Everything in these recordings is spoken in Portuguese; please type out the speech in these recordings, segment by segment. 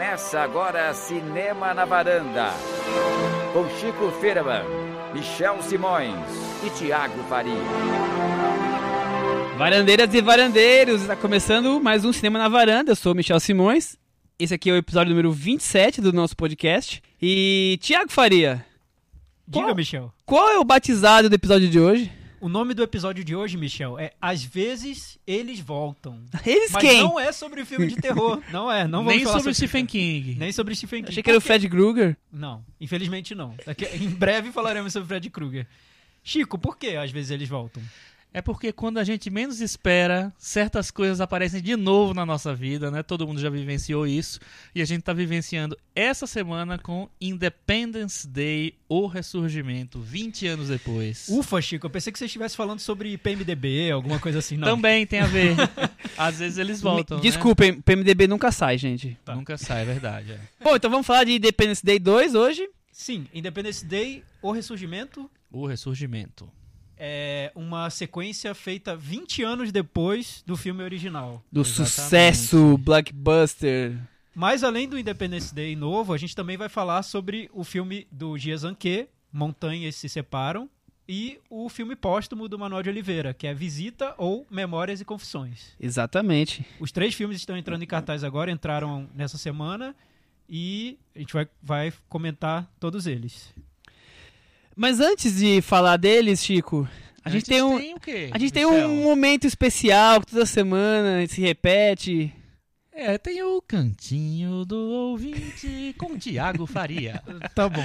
Começa agora Cinema na Varanda. Com Chico Firman, Michel Simões e Tiago Faria. Varandeiras e varandeiros, está começando mais um Cinema na Varanda. Eu sou Michel Simões. Esse aqui é o episódio número 27 do nosso podcast. E Tiago Faria, Diga, Qual? Michel. qual é o batizado do episódio de hoje? O nome do episódio de hoje, Michel, é Às vezes eles voltam. Eles Mas quem? não é sobre filme de terror. Não é. Não vamos Nem falar sobre Stephen King. Nem sobre Stephen King. Achei que era o? Fred Krueger. Não, infelizmente não. Daqui- em breve falaremos sobre Fred Krueger. Chico, por que às vezes eles voltam? É porque quando a gente menos espera, certas coisas aparecem de novo na nossa vida, né? Todo mundo já vivenciou isso. E a gente tá vivenciando essa semana com Independence Day, o ressurgimento, 20 anos depois. Ufa, Chico, eu pensei que você estivesse falando sobre PMDB, alguma coisa assim. Não. Também tem a ver. Às vezes eles voltam. né? Desculpem, o PMDB nunca sai, gente. Tá. Nunca sai, é verdade. é. Bom, então vamos falar de Independence Day 2 hoje. Sim, Independence Day, O Ressurgimento, O ressurgimento. É uma sequência feita 20 anos depois do filme original. Do Exatamente. sucesso blockbuster. Mas além do Independence Day novo, a gente também vai falar sobre o filme do Gia Zanquet, Montanhas se Separam, e o filme póstumo do Manuel de Oliveira, que é Visita ou Memórias e Confissões. Exatamente. Os três filmes estão entrando em cartaz agora, entraram nessa semana, e a gente vai, vai comentar todos eles. Mas antes de falar deles, Chico, a gente tem um, o quê? a gente tem Michel? um momento especial que toda semana se repete. É, tem o Cantinho do Ouvinte com Tiago Faria. Tá bom.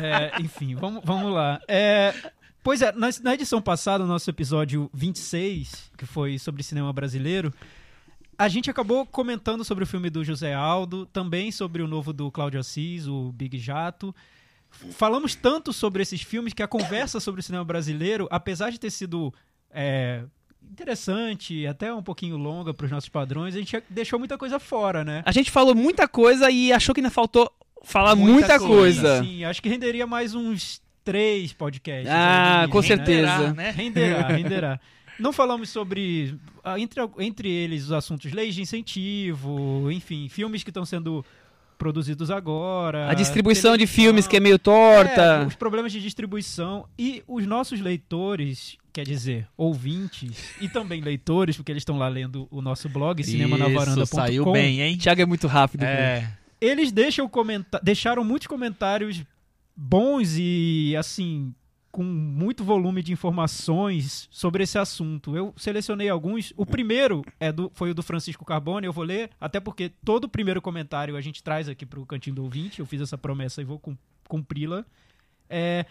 É, enfim, vamos, vamos lá. É, pois é, na, na edição passada, nosso episódio 26, que foi sobre cinema brasileiro, a gente acabou comentando sobre o filme do José Aldo, também sobre o novo do Cláudio Assis, o Big Jato. Falamos tanto sobre esses filmes que a conversa sobre o cinema brasileiro, apesar de ter sido é, interessante, até um pouquinho longa para os nossos padrões, a gente deixou muita coisa fora, né? A gente falou muita coisa e achou que ainda faltou falar muita, Muita coisa. coisa. Sim, acho que renderia mais uns três podcasts. Ah, aí, com né? certeza. né? Renderá, renderá. Não falamos sobre, ah, entre, entre eles, os assuntos leis de incentivo, enfim, filmes que estão sendo produzidos agora. A distribuição de filmes que é meio É, torta. os problemas de distribuição e os nossos leitores, quer dizer, ouvintes e também leitores, porque eles estão lá lendo o nosso blog, cinemanavaranda.com. Saiu bem, hein? Thiago é muito rápido. cara. É. Eles deixam comenta deixaram muitos comentários bons e, assim, com muito volume de informações sobre esse assunto. Eu selecionei alguns. O primeiro é do, foi o do Francisco Carbone, eu vou ler, até porque todo o primeiro comentário a gente traz aqui para o Cantinho do Ouvinte. Eu fiz essa promessa e vou cum- cumpri-la. É,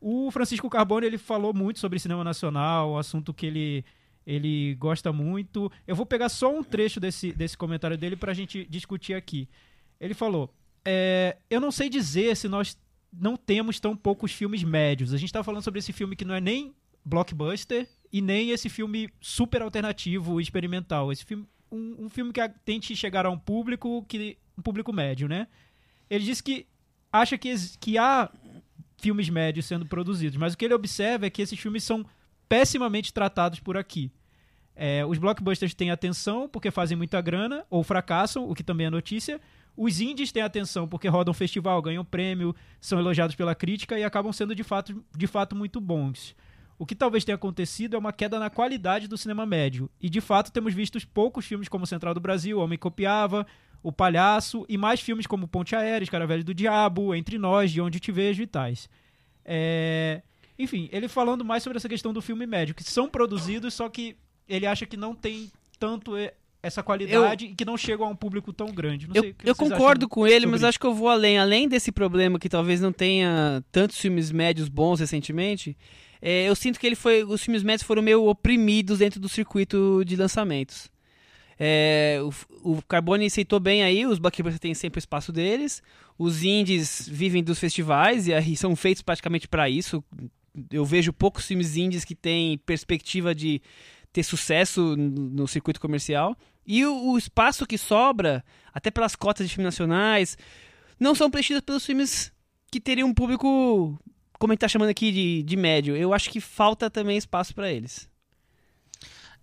o Francisco Carbone ele falou muito sobre cinema nacional, um assunto que ele, ele gosta muito. Eu vou pegar só um trecho desse, desse comentário dele para a gente discutir aqui. Ele falou: é, Eu não sei dizer se nós não temos tão poucos filmes médios. A gente tá falando sobre esse filme que não é nem blockbuster e nem esse filme super alternativo, experimental. Esse filme, um, um filme que tente chegar a um público que um público médio, né? Ele disse que acha que, que há filmes médios sendo produzidos, mas o que ele observa é que esses filmes são pessimamente tratados por aqui. É, os blockbusters têm atenção porque fazem muita grana ou fracassam, o que também é notícia. Os indies têm atenção porque rodam festival, ganham prêmio, são elogiados pela crítica e acabam sendo de fato, de fato muito bons. O que talvez tenha acontecido é uma queda na qualidade do cinema médio. E de fato temos visto poucos filmes como Central do Brasil, Homem Copiava, O Palhaço e mais filmes como Ponte Aérea, Escaravelho do Diabo, Entre Nós, De Onde Te Vejo e tais. É... Enfim, ele falando mais sobre essa questão do filme médio, que são produzidos, só que ele acha que não tem tanto essa qualidade e que não chegam a um público tão grande. Não Eu, eu concordo com ele, mas isso. acho que eu vou além. Além desse problema que talvez não tenha tantos filmes médios bons recentemente, é, eu sinto que ele foi, os filmes médios foram meio oprimidos dentro do circuito de lançamentos. É, o, o Carbone aceitou bem aí, os blockbusters têm sempre o espaço deles, os indies vivem dos festivais e aí são feitos praticamente para isso. Eu vejo poucos filmes indies que têm perspectiva de ter sucesso no circuito comercial. E o, o espaço que sobra, até pelas cotas de filmes nacionais, não são preenchidos pelos filmes que teriam um público, como a gente tá chamando aqui, de, de médio. Eu acho que falta também espaço para eles.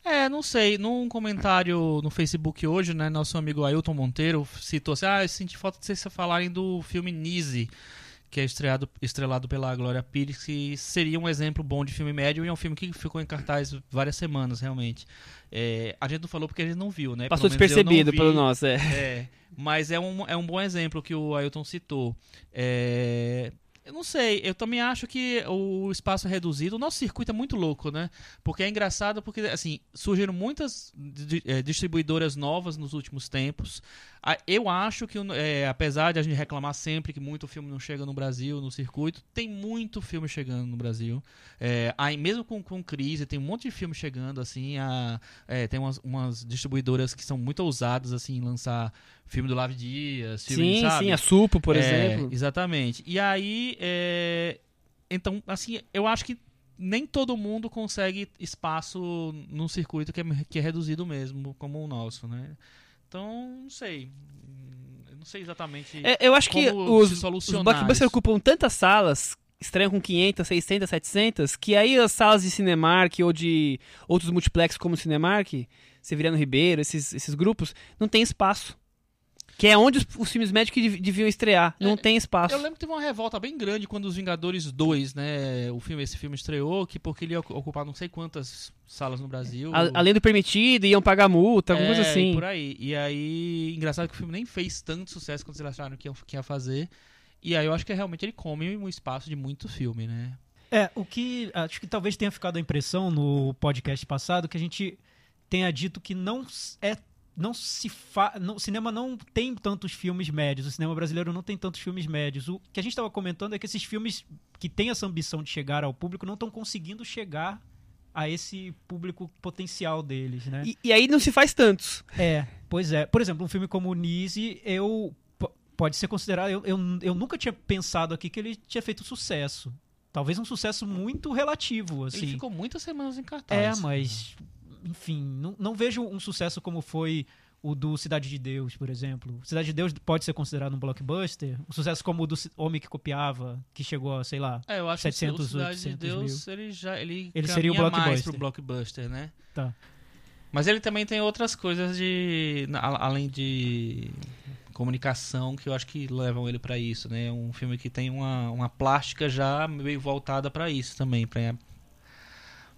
É, não sei. Num comentário no Facebook hoje, né, nosso amigo Ailton Monteiro citou assim: Ah, eu senti falta de vocês falarem do filme Nise, que é estreado, estrelado pela Glória Pires, que seria um exemplo bom de filme médio e é um filme que ficou em cartaz várias semanas, realmente. É, a gente não falou porque a gente não viu, né? Passou despercebido pelo nosso, é. É, mas é um, é um bom exemplo que o Ailton citou. É, eu não sei, eu também acho que o espaço é reduzido. O nosso circuito é muito louco, né? Porque é engraçado porque, assim, surgiram muitas eh, distribuidoras novas nos últimos tempos. Eu acho que, eh, apesar de a gente reclamar sempre que muito filme não chega no Brasil, no circuito, tem muito filme chegando no Brasil. É, aí, mesmo com, com crise, tem um monte de filme chegando, assim. A, é, tem umas, umas distribuidoras que são muito ousadas, assim, em lançar filme do Lave Dias, filme, Sim, sabe? sim, a Supo, por É, exemplo. Exatamente. E aí, é, então, assim, eu acho que nem todo mundo consegue espaço num circuito que é, que é reduzido mesmo, como o nosso, né? Então, não sei. Não sei exatamente. É, eu acho que os, os blockbusters ocupam tantas salas, estreiam com 500, 600, 700, que aí as salas de Cinemark ou de outros multiplex como o Cinemark, Severiano Ribeiro, esses, esses grupos, não tem espaço. Que é onde os, os filmes médicos dev- deviam estrear. Não É, tem espaço. Eu lembro que teve uma revolta bem grande quando os Vingadores 2, né? O filme, esse filme estreou, que porque ele ia ocu- ocupar não sei quantas salas no Brasil. A- além do permitido, iam pagar multa, alguma É, coisa assim. E por aí. E aí, engraçado que o filme nem fez tanto sucesso quanto eles acharam que ia, que ia fazer. E aí eu acho que realmente ele come um espaço de muito filme, né? É, o que acho que talvez tenha ficado a impressão no podcast passado que a gente tenha dito que não é não se fa, não, o cinema não tem tantos filmes médios, o cinema brasileiro não tem tantos filmes médios. O que a gente estava comentando é que esses filmes que têm essa ambição de chegar ao público não estão conseguindo chegar a esse público potencial deles, né? E, e aí não se faz tantos. É, pois é. Por exemplo, um filme como o Nise, eu pode ser considerado. Eu, eu, eu nunca tinha pensado aqui que ele tinha feito sucesso. Talvez um sucesso muito relativo, assim. Ele ficou muitas semanas em É, cartaz. mas, enfim, não, não vejo um sucesso como foi o do Cidade de Deus, por exemplo. Cidade de Deus pode ser considerado um blockbuster. Um sucesso como o do Homem que Copiava, que chegou a, sei lá. É, eu acho 700, que o Cidade 800 de Deus, ele já ele, Ele seria o caminha mais blockbuster. pro blockbuster, né? Tá. Mas ele também tem outras coisas de além de comunicação que eu acho que levam ele pra isso, né? É um filme que tem uma, uma plástica já meio voltada pra isso também, pra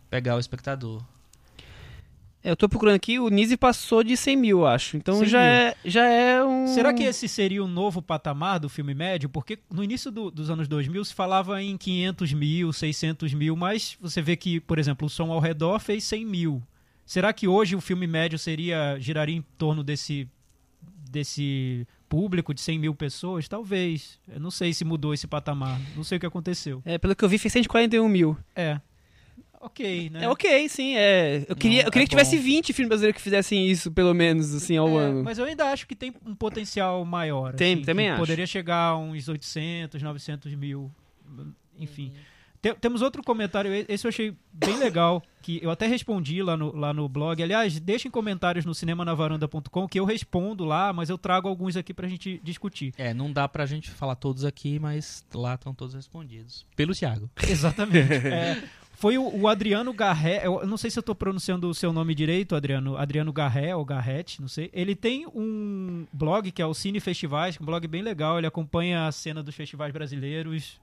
pegar o espectador. É, eu tô procurando aqui, o Nise passou de 100 mil, acho. Então 100 já mil. é, já é um. Será que esse seria o novo patamar do filme médio? Porque no início do- dos anos 2000 se falava em 500 mil, 600 mil, mas você vê que, por exemplo, o Som ao Redor fez 100 mil. Será que hoje o filme médio seria giraria em torno desse, desse público de 100 mil pessoas? Talvez. Eu não sei se mudou esse patamar. Não sei o que aconteceu. É, pelo que eu vi, fez 141 mil. É. Ok, né? É, ok, sim. É. Eu queria, Não, eu queria é que tivesse bom. 20 filmes brasileiros que fizessem isso, pelo menos, assim, ao É, ano. Mas eu ainda acho que tem um potencial maior. Tem, assim, também que acho. Poderia chegar a uns 800, 900 mil. Enfim. Te- temos outro comentário, esse eu achei bem legal, que eu até respondi lá no, lá no blog. Aliás, deixem comentários no cinemanavaranda.com que eu respondo lá, mas eu trago alguns aqui pra gente discutir. É, não dá pra gente falar todos aqui, mas lá estão todos respondidos. Pelo Thiago. Exatamente. É, foi o, o Adriano Garré, eu não sei se eu tô pronunciando o seu nome direito, Adriano, Adriano Garré ou Garrett, não sei. Ele tem um blog que é o Cine Festivais, é um blog bem legal, ele acompanha a cena dos festivais brasileiros.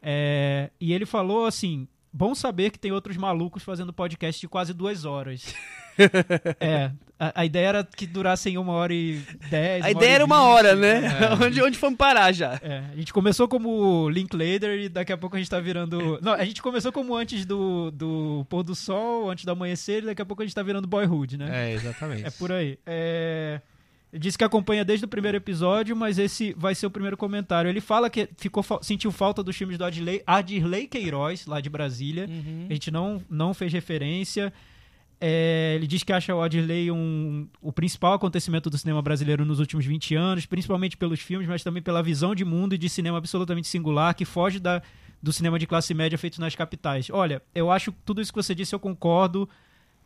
É, e ele falou assim: bom saber que tem outros malucos fazendo podcast de quase duas horas. é, a, a ideia era que durassem uma hora e dez. A ideia era uma hora, né? É. onde, onde fomos parar já? É, a gente começou como Linklater e daqui a pouco a gente tá virando. Não, a gente começou como antes do, do pôr do sol, antes do amanhecer, e daqui a pouco a gente tá virando Boyhood, né? É, exatamente. É, por aí. É... Disse que acompanha desde o primeiro episódio, mas esse vai ser o primeiro comentário. Ele fala que ficou, sentiu falta dos filmes do Adley, Adirley Queiroz, lá de Brasília. Uhum. A gente não, não fez referência. É, ele diz que acha o Adirley um, o principal acontecimento do cinema brasileiro nos últimos 20 anos, principalmente pelos filmes, mas também pela visão de mundo e de cinema absolutamente singular, que foge da, do cinema de classe média feito nas capitais. Olha, eu acho que tudo isso que você disse eu concordo,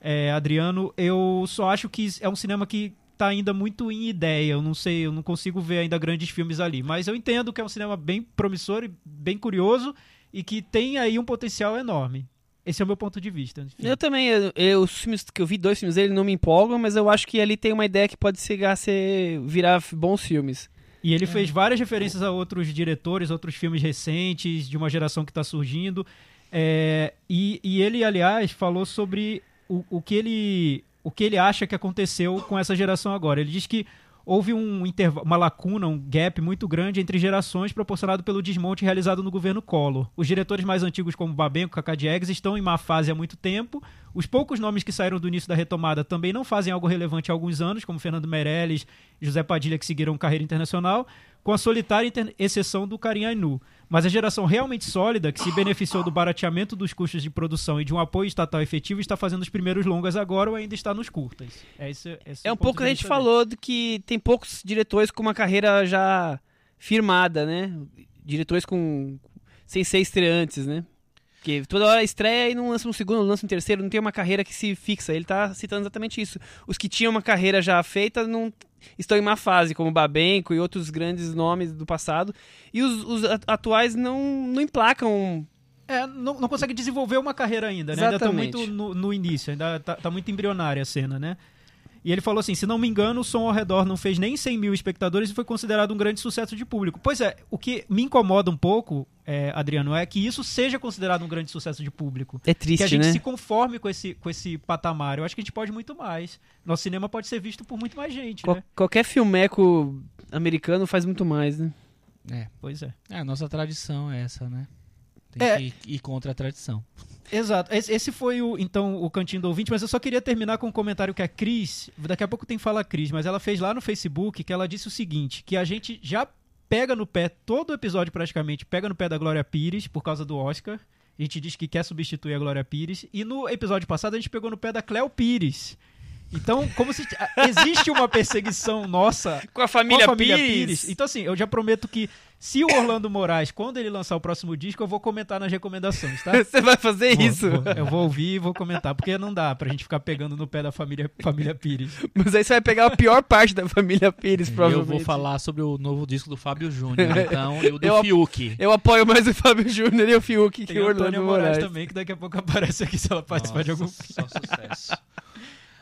é, Adriano. Eu só acho que é um cinema que tá ainda muito em ideia. Eu não sei, eu não consigo ver ainda grandes filmes ali. Mas eu entendo que é um cinema bem promissor e bem curioso e que tem aí um potencial enorme. esse é o meu ponto de vista. enfim. Eu também, eu, eu- os filmes que eu vi, dois filmes dele, não me empolgam, mas eu acho que ali tem uma ideia que pode chegar a ser, virar bons filmes. E É. ele fez várias referências a outros diretores, outros filmes recentes, de uma geração que está surgindo. É, e, e ele, aliás, falou sobre o, o, que ele, o que ele acha que aconteceu com essa geração agora. Ele diz que houve um uma lacuna, um gap muito grande entre gerações proporcionado pelo desmonte realizado no governo Collor. Os diretores mais antigos, como Babenco e Diegues, estão em má fase há muito tempo. Os poucos nomes que saíram do início da retomada também não fazem algo relevante há alguns anos, como Fernando Meirelles José Padilha, que seguiram carreira internacional, com a solitária exceção do Karim Ainu. Mas a geração realmente sólida, que se beneficiou do barateamento dos custos de produção e de um apoio estatal efetivo, está fazendo os primeiros longas agora ou ainda está nos curtas. É, esse, esse É o um pouco que a gente falou de que tem poucos diretores com uma carreira já firmada, né? Diretores com sem ser estreantes, né? Porque toda hora estreia e não lança no segundo, não lança no terceiro, não tem uma carreira que se fixa. Ele tá citando exatamente isso. Os que tinham uma carreira já feita não estão em má fase, como Babenco e outros grandes nomes do passado. E os, os atuais não, não emplacam É, não, não consegue desenvolver uma carreira ainda, né? Ainda tá Exatamente. muito no, no início, ainda tá, tá muito embrionária a cena, né? E ele falou assim: se não me engano, o som ao redor não fez nem 100 mil espectadores e foi considerado um grande sucesso de público. Pois é, o que me incomoda um pouco, é, Adriano, é que isso seja considerado um grande sucesso de público. É que a triste, gente né? se conforme com esse, com esse patamar. Eu acho que a gente pode muito mais. Nosso cinema pode ser visto por muito mais gente, Qual- né? Qualquer filmeco americano faz muito mais, né? É, Pois é. é, a nossa tradição é essa, né? Tem É. que ir contra a tradição. Exato. Esse, foi o, então, o cantinho do ouvinte, mas eu só queria terminar com um comentário que a Cris, daqui a pouco tem fala Cris, mas ela fez lá no Facebook que ela disse o seguinte, que a gente já pega no pé, todo episódio praticamente, pega no pé da Glória Pires por causa do Oscar. A gente diz que quer substituir a Glória Pires. E no episódio passado a gente pegou no pé da Cléo Pires. Então, como se existe uma perseguição nossa Com a com família, a família Pires. Pires. Então, assim, eu já prometo que se o Orlando Moraes, quando ele lançar o próximo disco, eu vou comentar nas recomendações, tá? Você vai fazer Vou- isso. vou- eu vou ouvir e vou comentar, porque não dá pra gente ficar pegando no pé da família, família Pires. Mas aí você vai pegar a pior parte da família Pires, Eu provavelmente. vou falar sobre o novo disco do Fábio Júnior, então, e o do Eu- Fiuk. Eu apoio mais o Fábio Júnior e o Fiuk que Tem o a Orlando Moraes Moraes. também, que daqui a pouco aparece aqui se ela participar de algum Nossa, só sucesso.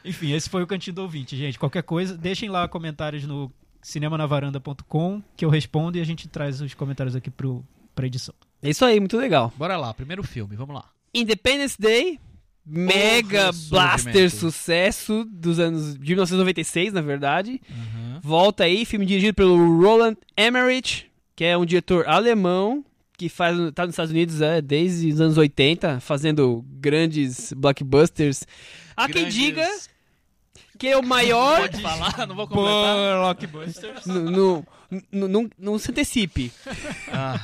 Enfim, esse foi o Cantinho do Ouvinte, gente. Qualquer coisa, deixem lá comentários no cinemanavaranda.com que eu respondo e a gente traz os comentários aqui pro, pra edição. É isso aí, muito legal. Bora lá, primeiro filme, vamos lá. Independence Day, mega blaster sucesso dos anos de 1996, na verdade. Uhum. Volta aí, filme dirigido pelo Roland Emmerich, que é um diretor alemão que faz tá nos Estados Unidos é, desde os anos 80, fazendo grandes blockbusters. Há quem Grandes- diga que é o maior Pode falar, não vou completar. Blockbusters. não- não se antecipe. Ah,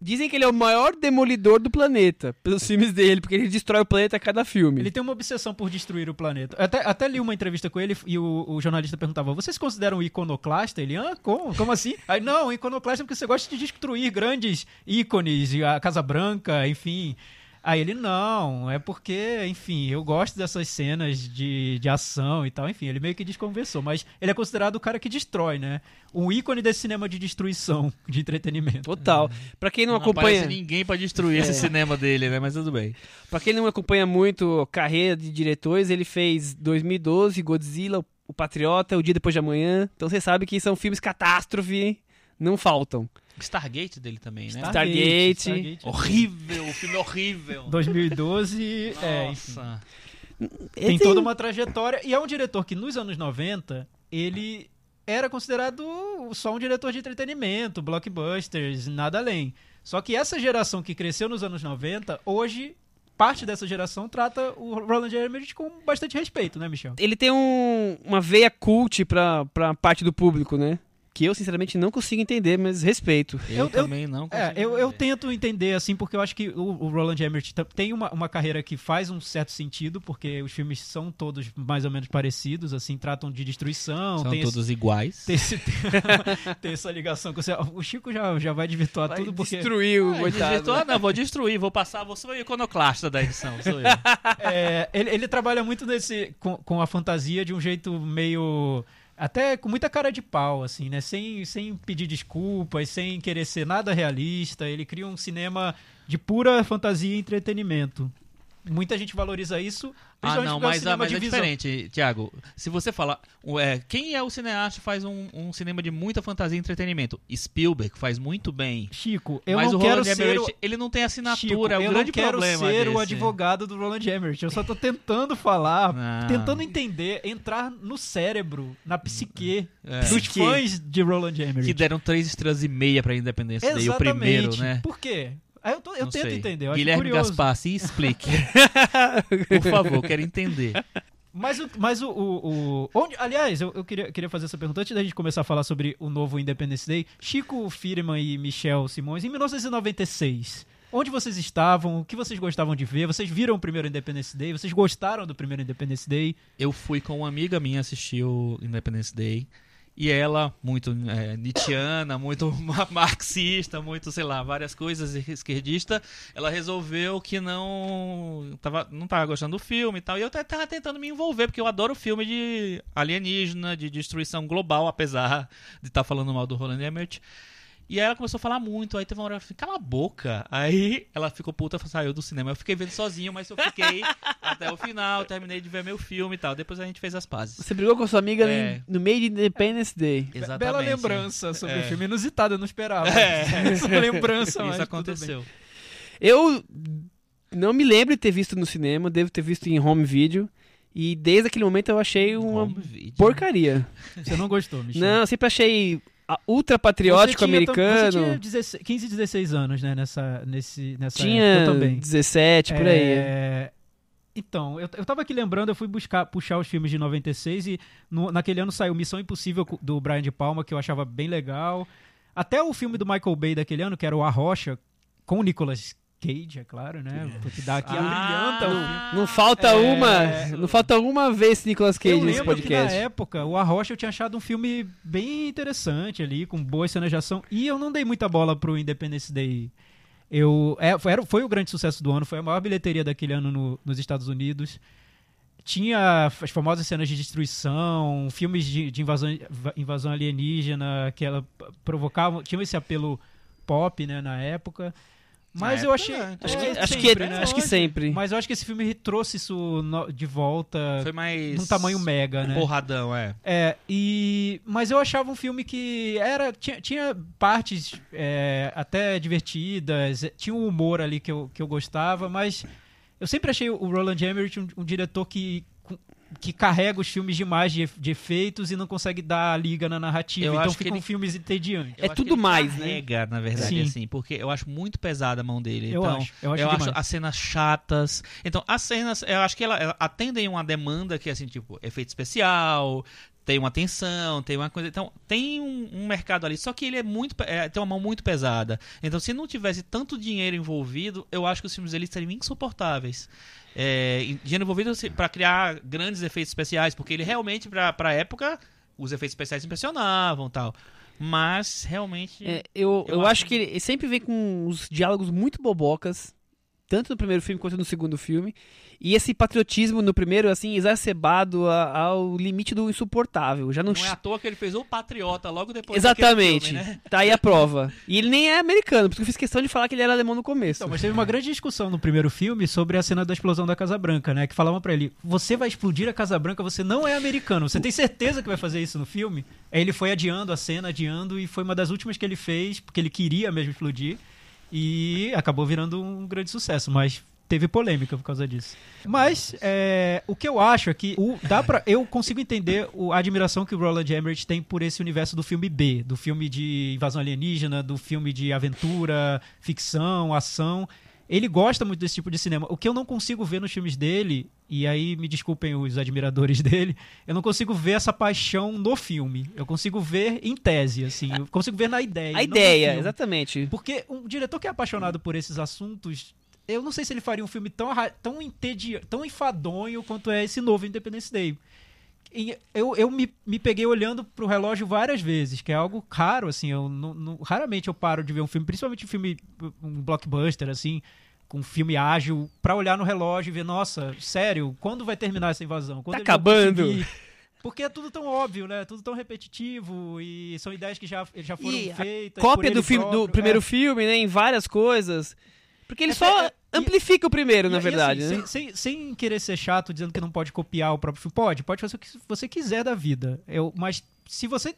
Dizem que ele é o maior demolidor do planeta, pelos filmes dele, porque ele destrói o planeta a cada filme. Ele tem uma obsessão por destruir o planeta. Até, até li uma entrevista com ele e o, o jornalista perguntava: Você se considera um iconoclasta? Ele, ah, como? Como assim? Aí, não, iconoclasta é porque você gosta de destruir grandes ícones, e a Casa Branca, enfim. Aí ele, não, é porque, enfim, eu gosto dessas cenas de, de ação e tal. Enfim, ele meio que desconversou, mas ele é considerado o cara que destrói, né? Um ícone desse cinema de destruição, de entretenimento. Total. Pra quem não, não acompanha, aparece ninguém pra destruir esse cinema dele, né? Mas tudo bem. para quem não acompanha muito a carreira de diretores, ele fez 2012 Godzilla, O Patriota, O Dia Depois de Amanhã. Então você sabe que são filmes catástrofe, não faltam. Stargate dele também, né? Stargate. Horrível, o filme é horrível. 2012, é, enfim. Tem toda uma trajetória. E é um diretor que nos anos 90, ele era considerado só um diretor de entretenimento, blockbusters, nada além. Só que essa geração que cresceu nos anos 90, hoje, parte dessa geração trata o Roland Emmerich com bastante respeito, né, Michel? ele tem um- uma veia cult pra, pra parte do público, né? Que eu, sinceramente, não consigo entender, mas respeito. Eu, Eu- eu- também não É, consigo eu, eu tento entender, assim, porque eu acho que o, o Roland Emmerich tem uma, uma carreira que faz um certo sentido, porque os filmes são todos mais ou menos parecidos, assim, tratam de destruição, São tem esse- todos iguais. tem, esse- tem essa ligação com você. O Chico já, já vai desvirtuar tudo porque Ah, coitado. desvirtuou? Não, vou destruir, vou passar. Você é o iconoclasta da edição, sou eu. é, ele, ele trabalha muito nesse com, com a fantasia de um jeito meio até com muita cara de pau, assim, né? Sem, sem pedir desculpas, sem querer ser nada realista. Ele cria um cinema de pura fantasia e entretenimento. Muita gente valoriza isso. Ah, não, é mas, ah, mas é visão. diferente, Tiago. Se você falar. É, quem é o cineasta que faz um, um cinema de muita fantasia e entretenimento? Spielberg faz muito bem. Chico, eu mas não o quero Roland ser Emmerich, o... ele não tem assinatura, Chico, é o eu grande não quero problema ser o desse. advogado do Roland Emmerich. Eu só tô tentando falar, Não. tentando entender, entrar no cérebro, na psique É. dos fãs de Roland Emmerich. Que deram três estrelas e meia pra Independência Day, o Exatamente. primeiro, né? Por quê? Aí eu, tô- eu tento sei. entender, eu Guilherme curioso. Gaspar, se explique. Por favor, quero entender. Mas o. Mas o, o- o- onde, aliás, eu, eu queria, queria fazer essa pergunta antes da gente começar a falar sobre o novo Independence Day. Chico Firman e Michel Simões, em 1996. Onde vocês estavam? O que vocês gostavam de ver? Vocês viram o primeiro Independence Day? Vocês gostaram do primeiro Independence Day? Eu fui com uma amiga minha assistir o Independence Day. E ela, muito é, Nietzscheana, muito ma- marxista, muito, sei lá, várias coisas, esquerdista, ela resolveu que não tava, não tava gostando do filme e tal. E eu tava tentando me envolver, porque eu adoro filme de alienígena, de destruição global, apesar de estar falando mal do Roland Emmerich. E aí ela começou a falar muito, aí teve uma hora que eu falei, cala a boca. Aí ela ficou puta, saiu do cinema. Eu fiquei vendo sozinho, mas eu fiquei até o final, terminei de ver meu filme e tal. Depois a gente fez as pazes. Você brigou com a sua amiga É. no meio de Independence Day. Exatamente. Bela lembrança sobre É. o filme. Inusitada, eu não esperava. É. Essa lembrança, mas Isso aconteceu. Eu não me lembro de ter visto no cinema, devo ter visto em home video. E desde aquele momento eu achei uma Home video. porcaria. Você não gostou, Michel? Não, eu sempre achei ultra patriótico Você tinha tam- americano. Você tinha 16, 15, 16 anos, né? Nessa, nesse, nessa Tinha época. Eu também. 17 por aí. É, Então, eu, eu tava aqui lembrando, eu fui buscar, puxar os filmes de 96 e no- naquele ano saiu Missão Impossível do Brian de Palma, que eu achava bem legal. Até o filme do Michael Bay daquele ano, que era o A Rocha, com o Nicolas Cage, é claro, né? Porque dá aqui a Ah, brilhanta o filme. Não falta É, uma, não falta uma vez Nicolas Cage eu nesse lembro que na podcast. época, o A Rocha eu tinha achado um filme bem interessante ali, com boas cenas de ação, e eu não dei muita bola pro Independence Day. Eu, é, foi, era- foi o grande sucesso do ano, foi a maior bilheteria daquele ano no- nos Estados Unidos. Tinha as famosas cenas de destruição, filmes de, de invasão, invasão alienígena, que ela provocava, tinha esse apelo pop, né, na época. Mas eu achei. né? Acho é, que, acho, sempre, que, né? acho que sempre. Mas eu acho que esse filme trouxe isso no- de volta Foi mais. num tamanho mega, né? Porradão, é. É, e mas eu achava um filme que era tinha, tinha partes é, até divertidas, tinha um humor ali que eu, que eu gostava, mas eu sempre achei o Roland Emmerich um, um diretor que que carrega os filmes demais de, de efeitos e não consegue dar a liga na narrativa, Eu então acho ficam ele- filmes entediantes. É acho tudo mais, né? carrega, na verdade, Sim. assim, porque eu acho muito pesada a mão dele. Eu então, acho, eu acho eu acho demais. as cenas chatas. Então, as cenas, eu acho que ela, ela atendem uma demanda que, assim, tipo, efeito especial, tem uma tensão, tem uma coisa. Então, tem um, um mercado ali. Só que ele é muito. é, tem uma mão muito pesada. Então, se não tivesse tanto dinheiro envolvido, eu acho que os filmes dele seriam insuportáveis. É, dinheiro envolvido pra criar grandes efeitos especiais, porque ele realmente, pra, pra época, os efeitos especiais impressionavam tal. Mas, realmente. É, eu, Eu eu, acho acho que ele sempre vem com uns diálogos muito bobocas, tanto no primeiro filme quanto no segundo filme. E esse patriotismo no primeiro, assim, exacerbado a- ao limite do insuportável. Já não, Não é à toa que ele fez o Patriota logo depois Exatamente. filme, né? Tá aí a prova. E ele nem é americano, porque eu fiz questão de falar que ele era alemão no começo. Então, mas teve uma grande discussão no primeiro filme sobre a cena da explosão da Casa Branca, né? Que falavam pra ele: você vai explodir a Casa Branca, você não é americano. Você tem certeza que vai fazer isso no filme? Aí ele foi adiando a cena, adiando, e foi uma das últimas que ele fez, porque ele queria mesmo explodir. E acabou virando um grande sucesso, mas teve polêmica por causa disso. Mas é, o que eu acho é que o, dá pra, eu consigo entender o- a admiração que o Roland Emmerich tem por esse universo do filme B, do filme de invasão alienígena, do filme de aventura, ficção, ação. Ele gosta muito desse tipo de cinema. O que eu não consigo ver nos filmes dele, e aí me desculpem os admiradores dele, eu não consigo ver essa paixão no filme. Eu consigo ver em tese, assim. Eu consigo ver na ideia. a ideia, exatamente. Porque um diretor que é apaixonado por esses assuntos, eu não sei se ele faria um filme tão, tão, entedia, tão enfadonho quanto é esse novo Independence Day. E eu, eu me, me peguei olhando pro relógio várias vezes, que é algo raro, assim. Eu não, não- raramente eu paro de ver um filme, principalmente um filme, um blockbuster, assim, com um filme ágil, pra olhar no relógio e ver, nossa, sério, quando vai terminar essa invasão? Quando Tá acabando. Porque é tudo tão óbvio, né? Tudo tão repetitivo e são ideias que já, já foram E a feitas. Cópia do, filme, do próprio. primeiro É. filme, né? Em várias coisas. Porque ele É, só. é, amplifica o primeiro, E- na e verdade, assim, né? sem, sem, sem querer ser chato, dizendo que não pode copiar o próprio filme. Pode, pode fazer o que você quiser da vida. Eu, mas se você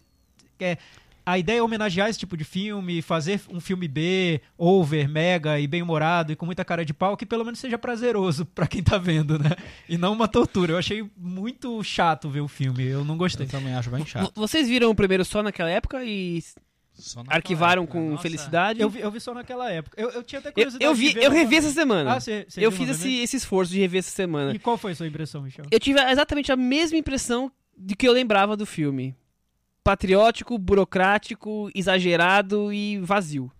quer. A ideia é homenagear esse tipo de filme, fazer um filme B, over, mega e bem-humorado e com muita cara de pau, que pelo menos seja prazeroso pra quem tá vendo, né? E não uma tortura. Eu achei muito chato ver o filme, eu não gostei. Eu também acho bem chato. Vocês viram o primeiro só naquela época e arquivaram época. com Nossa. felicidade? Eu vi, eu vi só naquela época. Eu, eu tinha até Eu, curiosidade eu de vi, ver eu revi essa semana. Ah, você, você eu fiz esse, esse esforço de rever essa semana. E qual foi a sua impressão, Michel? Eu tive exatamente a mesma impressão de que eu lembrava do filme. Patriótico, burocrático, exagerado e vazio.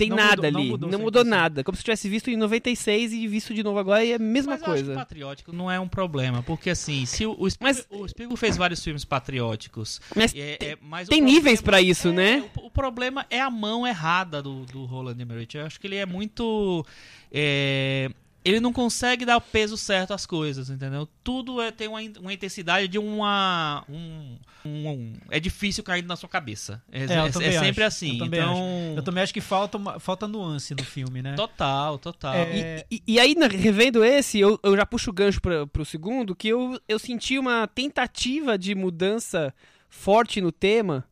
Tem Não nada mudou- não ali. mudou Não mudou nada. Como se tivesse visto em 96 e visto de novo agora e é a mesma Mas eu acho coisa. patriótico não é um problema, porque assim, se o, o, Spielberg, Mas- o Spielberg fez vários filmes patrióticos, Mas é, é, mas tem níveis pra isso, é, né? O, o problema é a mão errada do, do Roland Emmerich. Eu acho que ele é muito. é, ele não consegue dar o peso certo às coisas, entendeu? Tudo é, tem uma, uma intensidade de uma. Um, um- um edifício caindo na sua cabeça. É, É, é- é sempre acho. assim. Eu também então. Eu também acho que falta, uma- falta nuance no filme, né? Total, total. É, E, e aí, na- revendo esse, eu, eu já puxo o gancho pra, pro segundo, que eu, eu senti uma tentativa de mudança forte no tema,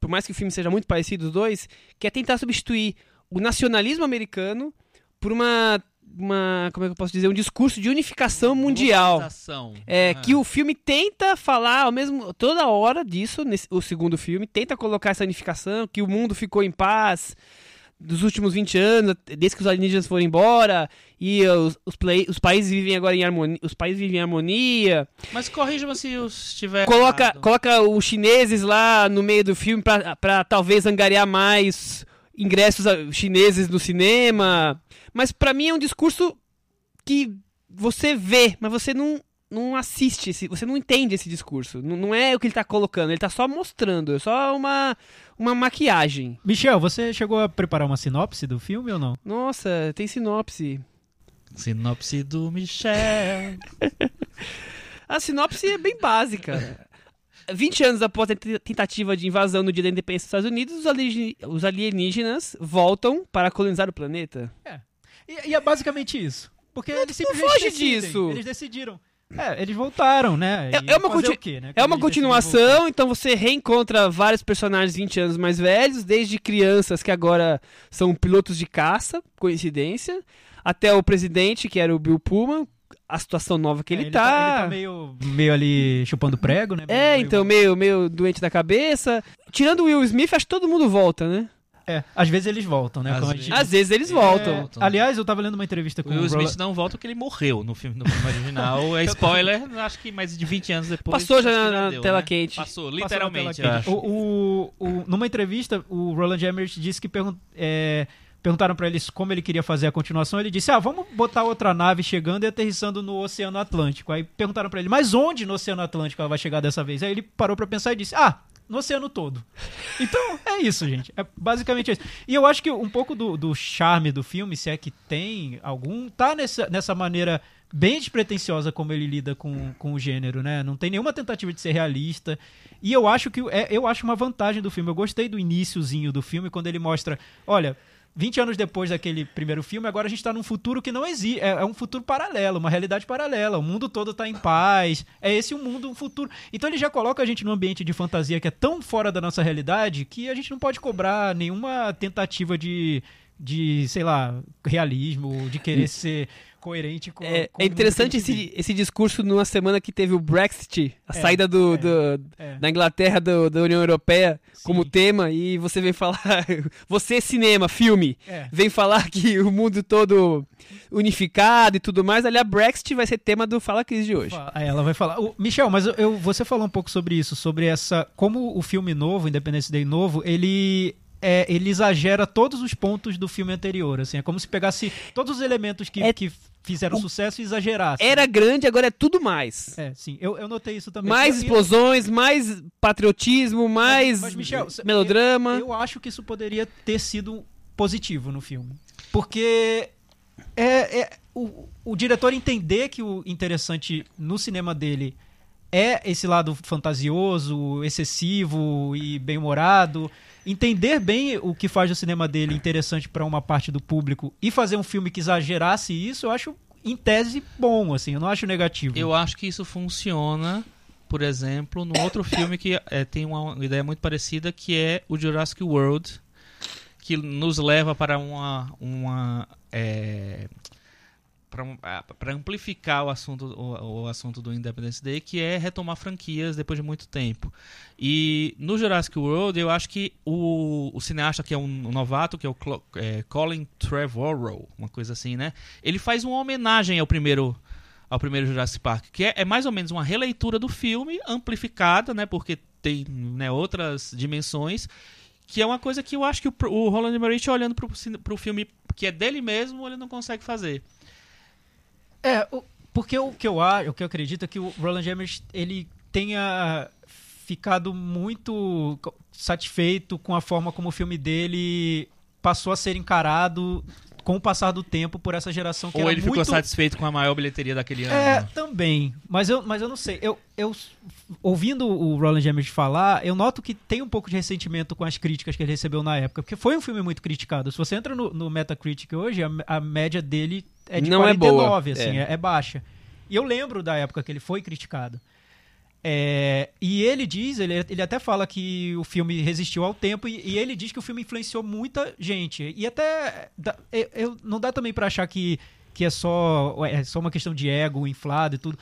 por mais que o filme seja muito parecido os dois, que é tentar substituir o nacionalismo americano por uma, uma como é que eu posso dizer, um discurso de unificação mundial. É, Ah. que o filme tenta falar ao mesmo toda hora disso, nesse, o segundo filme, tenta colocar essa unificação, que o mundo ficou em paz dos últimos 20 anos, desde que os alienígenas foram embora, e os, os, play- os países vivem agora em harmonia, os países vivem em harmonia. Mas corrija-me se eu estiver. Coloca, errado. coloca os chineses lá no meio do filme pra talvez angariar mais ingressos chineses no cinema. Mas pra mim é um discurso que você vê, mas você não, não assiste, esse, você não entende esse discurso. Não, não é o que ele tá colocando, ele tá só mostrando, é só uma, uma maquiagem. Michel, você chegou a preparar uma sinopse do filme ou não? Nossa, tem sinopse. Sinopse do Michel. A sinopse é bem básica. 20 anos após a tentativa de invasão no dia da independência dos Estados Unidos, os alienígenas- os alienígenas voltam para colonizar o planeta. E, e é basicamente isso. Porque eles simplesmente foge decidem. disso. Eles decidiram. É, eles voltaram, né? É- E é uma fazer conti- o quê, né? É uma eles continuação, então você reencontra vários personagens 20 anos mais velhos, desde crianças que agora são pilotos de caça, coincidência, até o presidente, que era o Bill Pullman, a situação nova que É, ele, Ele tá. tá meio, meio ali chupando prego, né? É, Meio- então, meio, meio doente da cabeça. Tirando o Will Smith, acho que todo mundo volta, né? É, às vezes eles voltam, né? Às vezes. gente- Às vezes eles É, voltam. aliás, eu tava lendo uma entrevista O com Will o Smith Roland... não volta porque ele morreu no filme, no filme original. É spoiler, acho que mais de 20 anos depois. Passou já na deu, tela né? quente. Passou, Passou na literalmente, tela eu quente. acho. O, o- o- numa entrevista, o Roland Emmerich disse que pergun- é, perguntaram pra eles como ele queria fazer a continuação. Ele disse: Ah, vamos botar outra nave chegando e aterrissando no Oceano Atlântico. Aí perguntaram pra ele: Mas onde no Oceano Atlântico ela vai chegar dessa vez? Aí ele parou pra pensar e disse: Ah, no oceano todo. Então, é isso, gente. É basicamente isso. E eu acho que um pouco do, do charme do filme, se é que tem algum, tá nessa, nessa maneira bem despretensiosa como ele lida com, com o gênero, né? Não tem nenhuma tentativa de ser realista. E eu acho que é, eu acho uma vantagem do filme. Eu gostei do iníciozinho do filme, quando ele mostra, olha. 20 anos depois daquele primeiro filme, agora a gente está num futuro que não existe. É, é um futuro paralelo, uma realidade paralela. O mundo todo está em paz. É esse o mundo, um futuro. Então ele já coloca a gente num ambiente de fantasia que é tão fora da nossa realidade que a gente não pode cobrar nenhuma tentativa de, de sei lá, realismo, de querer ser coerente com. É, com é o mundo interessante esse, esse discurso numa semana que teve o Brexit, a É, saída do, é, do- É. da Inglaterra do- da União Europeia como Sim. tema, e você vem falar, você cinema, filme, É. vem falar que o mundo todo unificado e tudo mais, ali a Brexit vai ser tema do Fala Cris de hoje. Ela vai falar. O- Michel, mas eu, eu- você falou um pouco sobre isso, sobre essa. Como o filme novo, Independence Day novo, ele. É, ele exagera todos os pontos do filme anterior, assim, é como se pegasse todos os elementos que, É- que fizeram sucesso e exagerasse. Era grande, agora é tudo mais. É, sim, eu, eu notei isso também. Mais Eu- eu- explosões, mais patriotismo, mais mas, Michel, cê- melodrama. Eu acho que isso poderia ter sido positivo no filme. Porque é, é o, o diretor entender que o interessante no cinema dele é esse lado fantasioso, excessivo e bem-humorado. Entender bem o que faz o cinema dele interessante para uma parte do público e fazer um filme que exagerasse isso, eu acho em tese bom, assim, eu não acho negativo. Eu acho que isso funciona, por exemplo, no outro filme que é, tem uma ideia muito parecida, que é o Jurassic World, que nos leva para uma, uma é, para amplificar o assunto, o, o, assunto do Independence Day, que é retomar franquias depois de muito tempo. E no Jurassic World, eu acho que o, o cineasta que é um, um novato, que é o é, Colin Trevorrow, uma coisa assim, né? Ele faz uma homenagem ao primeiro ao primeiro Jurassic Park, que é, é mais ou menos uma releitura do filme, amplificada, né? Porque tem né, outras dimensões que é uma coisa que eu acho que o, o Roland Emmerich olhando para o filme que é dele mesmo, ele não consegue fazer. É, o, porque o que eu acho, o que eu acredito é que o Roland Emmerich ele tenha ficado muito satisfeito com a forma como o filme dele passou a ser encarado com o passar do tempo por essa geração que Ou ele muito... ficou satisfeito com a maior bilheteria daquele ano. É, também. Mas eu, mas eu não sei. Eu, eu, ouvindo o Roland Emmerich falar, eu noto que tem um pouco de ressentimento com as críticas que ele recebeu na época. Porque foi um filme muito criticado. Se você entra no, no Metacritic hoje, a, a média dele é de não 49, é boa. assim, É. é. é baixa. E eu lembro da época que ele foi criticado. É, e ele diz, ele, ele até fala que o filme resistiu ao tempo e, e ele diz que o filme influenciou muita gente. E até dá- eu, eu- não dá também pra achar que, que é, só, é só uma questão de ego inflado e tudo.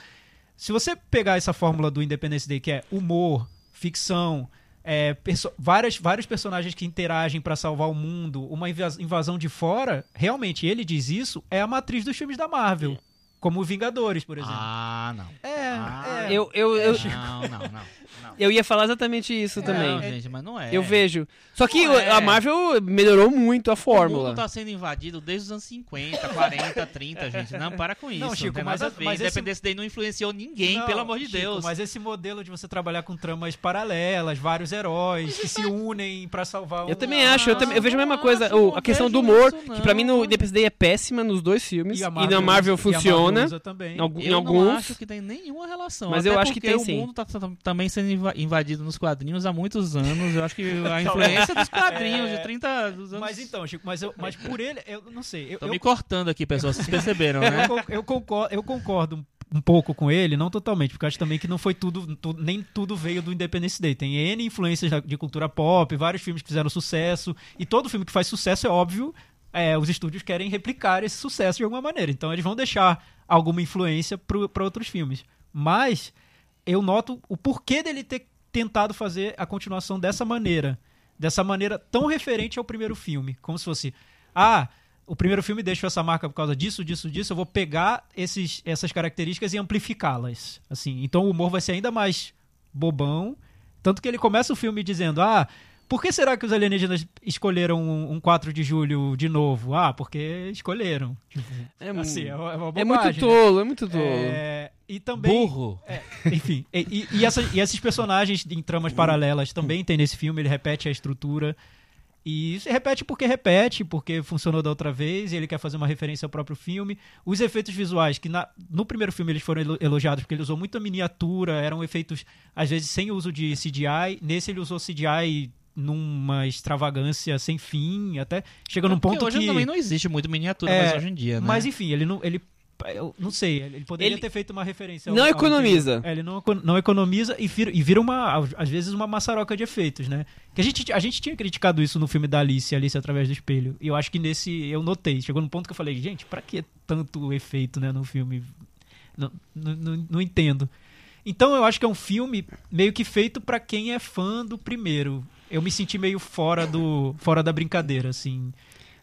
Se você pegar essa fórmula do Independence Day, que é humor, ficção, é, perso- várias, vários personagens que interagem pra salvar o mundo, uma invas- invasão de fora, realmente ele diz isso, é a matriz dos filmes da Marvel. Como Vingadores, por exemplo. Ah, não. é, Ah, é. Eu, eu, eu, Não, não, não. Não. eu ia falar exatamente isso também. Não, gente, mas não é. Eu vejo. Só que Não é. a Marvel melhorou muito a O fórmula. mundo tá sendo invadido desde os anos 50, 40, 30, gente. Não, para com isso. Não, Não, Chico, tem mas a- a ver. mas esse- Independence Day não influenciou ninguém, Não, pelo amor de Chico, Deus. Mas esse modelo de você trabalhar com tramas paralelas, vários heróis que se unem pra salvar um Eu também acho, eu, também- eu vejo a mesma não coisa. o- não a questão do humor, isso, que pra mim no não. Independence Day é péssima nos dois filmes. E, a na Marvel e a funciona. usa também. em em Eu alguns. não acho que tem nenhuma relação. Mas Até eu acho que tem o sim. mundo tá, tá- também sendo inva- invadido nos quadrinhos há muitos anos. Eu acho que a influência dos quadrinhos É. de 30 dos anos... Mas então, Chico, mas, eu, mas por ele, eu não sei. Eu, Tô eu, me cortando aqui, pessoal. Vocês perceberam, né? eu con- eu concordo, eu concordo um, pouco com ele, não totalmente, porque acho também que não foi tudo, tudo- nem tudo veio do Independence Day. Tem N influências de cultura pop, vários filmes que fizeram sucesso, e todo filme que faz sucesso é óbvio, é, os estúdios querem replicar esse sucesso de alguma maneira. Então eles vão deixar alguma influência para outros filmes. Mas eu noto o porquê dele ter tentado fazer a continuação dessa maneira. Dessa maneira tão referente ao primeiro filme. Como se fosse, ah, o primeiro filme deixou essa marca por causa disso, disso, disso, eu vou pegar esses, essas características e amplificá-las. Assim, então o humor vai ser ainda mais bobão. Tanto que ele começa o filme dizendo, ah, por que será que os alienígenas escolheram um, um 4 de julho de novo? Ah, porque escolheram. Tipo, É, assim, é, uma- é uma é bobagem, muito né? tolo, é muito tolo. É, e também. Burro. É, enfim, e, e- essa- e esses personagens em tramas paralelas também tem nesse filme, ele repete a estrutura. E isso repete porque repete, porque funcionou da outra vez, e ele quer fazer uma referência ao próprio filme. Os efeitos visuais, que na- no primeiro filme eles foram elo- elogiados porque ele usou muita miniatura, eram efeitos, às vezes, sem uso de CGI. Nesse ele usou CGI numa extravagância sem fim, até chega num Porque ponto hoje que... também não existe muito miniatura É, mais hoje em dia, né? Mas enfim, ele não. Ele, eu não sei, ele poderia Ele ter feito uma referência. ao- não economiza. É, ele não, não economiza e vira, e vira uma, às vezes, uma maçaroca de efeitos, né? Que a gente, a gente tinha criticado isso no filme da Alice, Alice através do espelho. E eu acho que nesse eu notei. Chegou num ponto que eu falei, gente, pra que tanto efeito, né, no filme? Não, não, não- não entendo. Então eu acho que é um filme meio que feito pra quem é fã do primeiro. Eu me senti meio fora do fora da brincadeira, assim.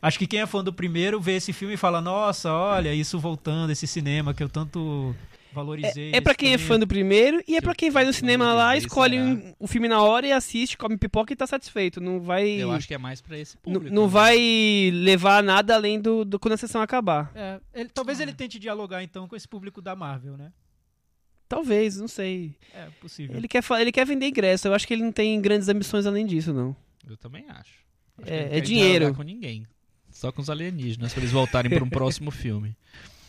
Acho que quem é fã do primeiro vê esse filme e fala: Nossa, olha, isso voltando, esse cinema que eu tanto valorizei. É, é pra nesse quem é tempo." fã do primeiro e é pra quem vai no cinema lá, escolhe um- o filme na hora e assiste, come pipoca e tá satisfeito. Não vai. Eu acho que é mais pra esse público. não né? vai levar nada além do, do quando a sessão acabar. É, ele- talvez ele tente dialogar então com esse público da Marvel, né? Talvez, não sei. É possível. Ele quer, ele quer vender ingresso. Eu acho que ele não tem grandes ambições além disso, não. Eu também acho. Acho É- que ele é dinheiro. com ninguém. Só com os alienígenas, pra eles voltarem pra um próximo filme.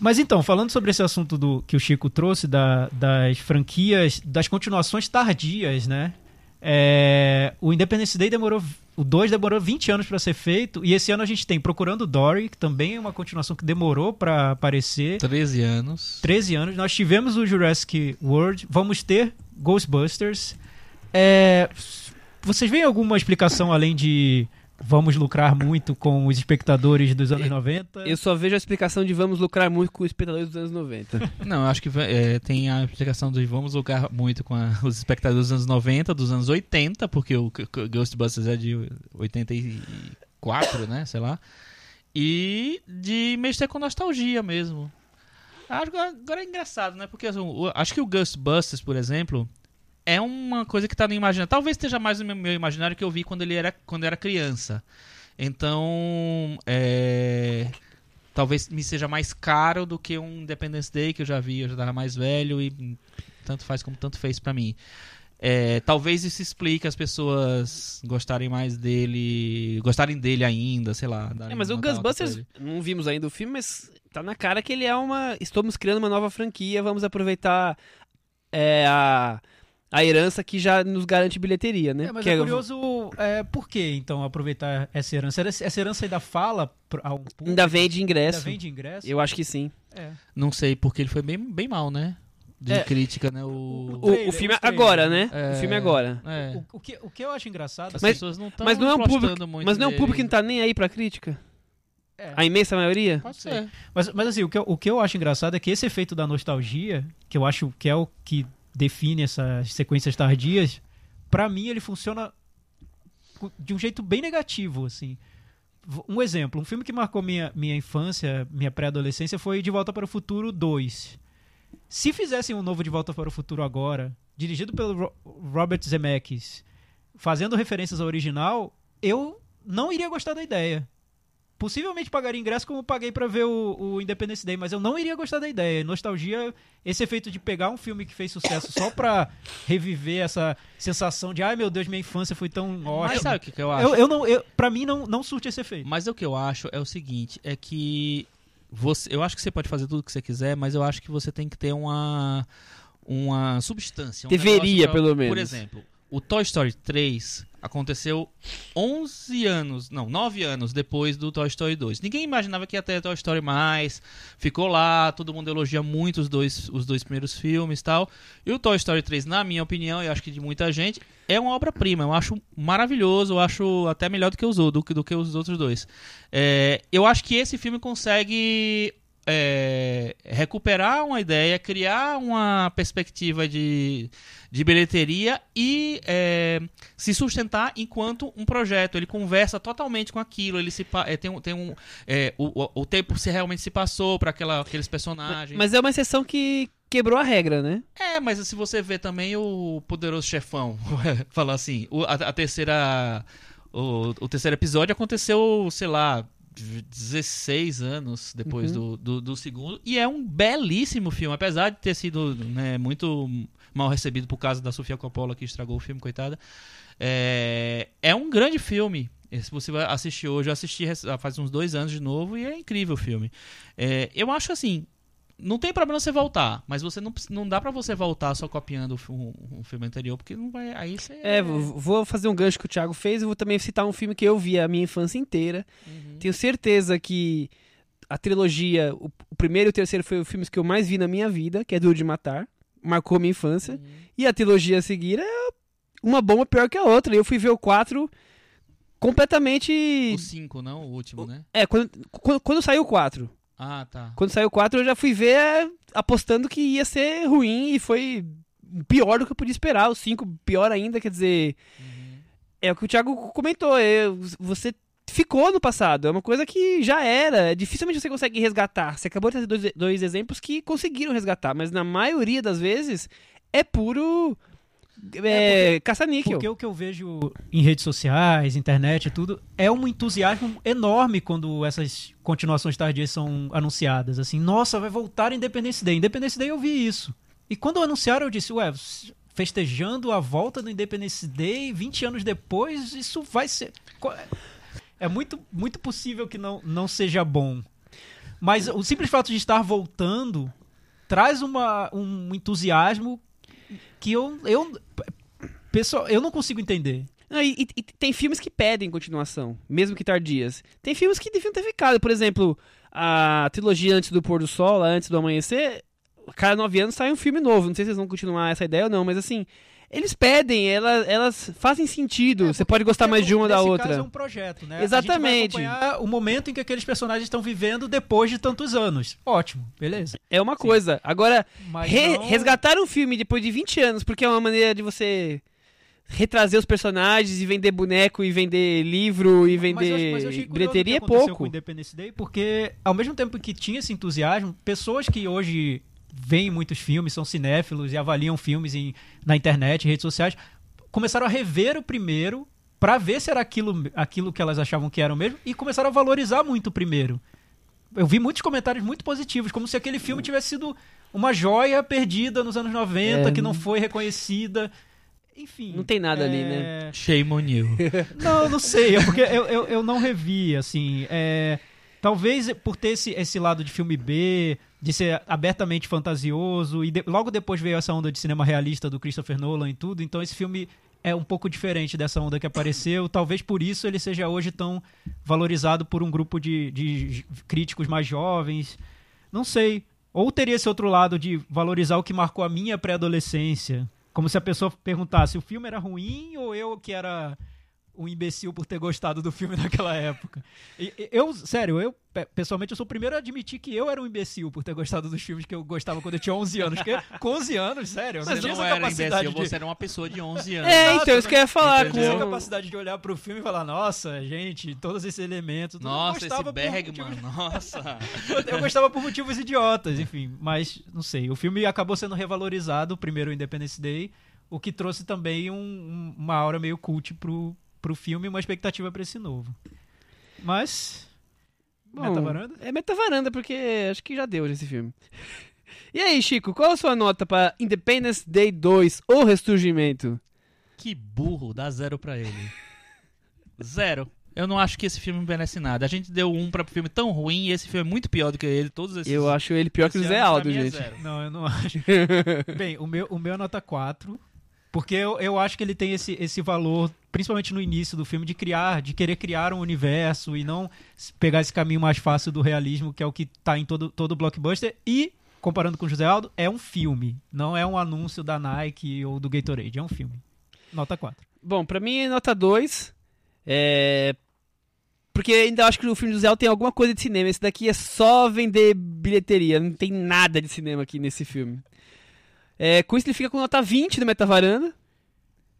Mas então, falando sobre esse assunto do que o Chico trouxe, da- das franquias, das continuações tardias, né? É, o Independence Day demorou. O 2 demorou 20 anos para ser feito. E esse ano a gente tem Procurando Dory, que também é uma continuação que demorou para aparecer. 13 anos. 13 anos. Nós tivemos o Jurassic World. Vamos ter Ghostbusters. É, vocês veem alguma explicação além de vamos lucrar muito com os espectadores dos anos 90? Eu só vejo a explicação de vamos lucrar muito com os espectadores dos anos 90. Não, eu acho que é, tem a explicação de vamos lucrar muito com a, os espectadores dos anos 90, dos anos 80, porque o Ghostbusters é de 84, né? Sei lá. E de mexer com nostalgia mesmo. Agora, agora é engraçado, né? Porque assim, acho que o Ghostbusters, por exemplo, é uma coisa que está no imaginário. Talvez esteja mais no meu imaginário que eu vi quando ele era, quando era criança. Então, é, talvez me seja mais caro do que um Independence Day que eu já vi, eu já estava mais velho e tanto faz como tanto fez para mim. É, talvez isso explique as pessoas gostarem mais dele, gostarem dele ainda, sei lá. É, mas o Ghostbusters, não vimos ainda o filme, mas tá na cara que ele é uma. Estamos criando uma nova franquia, vamos aproveitar é, a a herança que já nos garante bilheteria, né? É, mas que é curioso é, por que, então, aproveitar essa herança? Essa herança ainda fala a um público? Ainda vende ingresso. Ainda vende ingresso? Eu acho que sim. É. Não sei, porque ele foi bem, bem mal, né? De é. crítica, né? O, o, trailer, o filme agora, né? É, o filme agora. É. O, o, que, o que eu acho engraçado... As mas, pessoas não estão mas não é um público, Mas não é um público que não tá nem aí pra crítica? É. A imensa maioria? Pode ser. Mas, mas assim, o que, eu, o que eu acho engraçado é que esse efeito da nostalgia, que eu acho que é o que define essas sequências tardias, para mim ele funciona de um jeito bem negativo, assim. Um exemplo, um filme que marcou minha, minha infância, minha pré-adolescência foi De Volta para o Futuro 2. Se fizessem um novo De Volta para o Futuro agora, dirigido pelo Robert Zemeckis, fazendo referências ao original, eu não iria gostar da ideia possivelmente pagaria ingresso como paguei para ver o, o, Independence Day, mas eu não iria gostar da ideia. Nostalgia, esse efeito de pegar um filme que fez sucesso só pra reviver essa sensação de, ai meu Deus, minha infância foi tão ótima. Mas sabe o que, que eu acho? Eu, eu não, eu, pra mim não, não surte esse efeito. Mas o que eu acho é o seguinte, é que você, eu acho que você pode fazer tudo o que você quiser, mas eu acho que você tem que ter uma uma substância. Um Deveria, pra, pelo menos. Por exemplo, o Toy Story 3 aconteceu 11 anos, não, 9 anos depois do Toy Story 2. Ninguém imaginava que ia ter Toy Story mais, ficou lá, todo mundo elogia muito os dois, os dois primeiros filmes e tal. E o Toy Story 3, na minha opinião, e acho que de muita gente, é uma obra-prima. Eu acho maravilhoso, eu acho até melhor do que os, do, do que os outros dois. É, eu acho que esse filme consegue é, recuperar uma ideia, criar uma perspectiva de, de bilheteria e é, se sustentar enquanto um projeto. Ele conversa totalmente com aquilo, ele se é, tem, tem um é, o, o tempo se realmente se passou para aqueles personagens. Mas é uma exceção que quebrou a regra, né? É, mas se você vê também o poderoso chefão, falar assim, a, a terceira o, o terceiro episódio aconteceu, sei lá, 16 anos depois uhum. do, do, do, segundo. E é um belíssimo filme, apesar de ter sido né, muito mal recebido por causa da Sofia Coppola que estragou o filme, coitada. É, é um grande filme. Se você assistir hoje, eu assisti faz uns dois anos de novo e é incrível o filme. É, eu acho assim, não tem problema você voltar, mas você não, não dá para você voltar só copiando um, filme anterior, porque não vai. Aí você. É, vou fazer um gancho que o Thiago fez e vou também citar um filme que eu vi a minha infância inteira. Uhum. Tenho certeza que a trilogia, o, o, primeiro e o terceiro foi os filmes que eu mais vi na minha vida, que é Duro de Matar. Marcou minha infância. Uhum. E a trilogia a seguir é uma bomba pior que a outra. Eu fui ver o 4 completamente. O 5, não? O último, né? É, quando, quando, quando saiu o 4. Ah, tá. Quando saiu o 4, eu já fui ver é, apostando que ia ser ruim e foi pior do que eu podia esperar. O 5, pior ainda, quer dizer. Uhum. É o que o Thiago comentou. É, você ficou no passado. É uma coisa que já era. Dificilmente você consegue resgatar. Você acabou de trazer dois, dois exemplos que conseguiram resgatar, mas na maioria das vezes é puro é, é caça-níquel. Porque o que eu vejo em redes sociais, internet e tudo, é um entusiasmo enorme quando essas continuações tardias são anunciadas. Assim, nossa, vai voltar Independence Day. Independence Day eu vi isso. E quando anunciaram, eu disse, ué, festejando a volta do Independence Day 20 anos depois, isso vai ser. É muito, muito possível que não, não seja bom. Mas o simples fato de estar voltando traz uma, um entusiasmo que eu, eu pessoal, eu não consigo entender. Não, e, e- tem filmes que pedem continuação, mesmo que tardias. Tem filmes que deviam ter ficado. Por exemplo, a trilogia Antes do Pôr do Sol, Antes do Amanhecer, cada nove anos sai um filme novo. Não sei se vocês vão continuar essa ideia ou não, mas assim, eles pedem, elas, elas fazem sentido. Você pode gostar mais de uma ou da outra. Caso é um projeto, né? Exatamente. O momento em que aqueles personagens estão vivendo depois de tantos anos. Ótimo, beleza. É uma coisa. Agora, Mas re- não- resgatar um filme depois de 20 anos, porque é uma maneira de você retrazer os personagens e vender boneco e vender livro e Mas eu- vender mas eu achei curioso bilheteria é pouco. Com o Independence Day, porque ao mesmo tempo que tinha esse entusiasmo, pessoas que hoje veem muitos filmes, são cinéfilos e avaliam filmes em, na internet, em redes sociais, começaram a rever o primeiro pra ver se era aquilo, aquilo que elas achavam que era o mesmo e começaram a valorizar muito o primeiro. Eu vi muitos comentários muito positivos, como se aquele filme tivesse sido uma joia perdida nos anos 90, É. que não foi reconhecida. Enfim. Não tem nada ali, é, né? Shame on you. não, não sei, é porque eu, eu, eu não revi, assim. é, talvez por ter esse, esse lado de filme B, de ser abertamente fantasioso, e de- logo depois veio essa onda de cinema realista do Christopher Nolan e tudo, então esse filme é um pouco diferente dessa onda que apareceu. Talvez por isso ele seja hoje tão valorizado por um grupo de, de críticos mais jovens. Não sei. Ou teria esse outro lado de valorizar o que marcou a minha pré-adolescência. Como se a pessoa perguntasse, o filme era ruim ou eu que era um imbecil por ter gostado do filme naquela época? E- eu, sério, eu pe- pessoalmente eu sou o primeiro a admitir que eu era um imbecil por ter gostado dos filmes que eu gostava quando eu tinha 11 anos. Porque com 11 anos, sério, Mas não tinha não era capacidade imbecil, de... você era uma pessoa de 11 anos. É, então, isso que eu ia falar. Eu tinha Com... capacidade de olhar pro filme e falar, nossa, gente, todos esses elementos. Nossa, esse Bergman, motivos- nossa. eu gostava por motivos idiotas, enfim. Mas, não sei. O filme acabou sendo revalorizado, o primeiro Independence Day, o que trouxe também um- uma aura meio cult pro, pro filme uma expectativa pra esse novo. Mas. Bom, Meta varanda? É meta-varanda, porque acho que já deu esse filme. E aí, Chico, qual a sua nota pra Independence Day 2, O Ressurgimento? Que burro, dá zero pra ele. Zero. Eu não acho que esse filme merece nada. A gente deu um pra um filme tão ruim e esse filme é muito pior do que ele. Todos esses. Eu acho ele pior que o Zé Aldo, é gente. zero. Não, eu não acho. Bem, o meu, o meu é nota 4. Porque eu, eu acho que ele tem esse, esse valor, principalmente no início do filme, de criar, de querer criar um universo e não pegar esse caminho mais fácil do realismo, que é o que tá em todo, todo blockbuster. E, comparando com o José Aldo, é um filme. Não é um anúncio da Nike ou do Gatorade. É um filme. Nota 4. Bom, pra mim é nota 2. É... Porque ainda acho que o filme do Zé Aldo tem alguma coisa de cinema. Esse daqui é só vender bilheteria. Não tem nada de cinema aqui nesse filme. É, com isso ele fica com nota 20 no Metavaranda.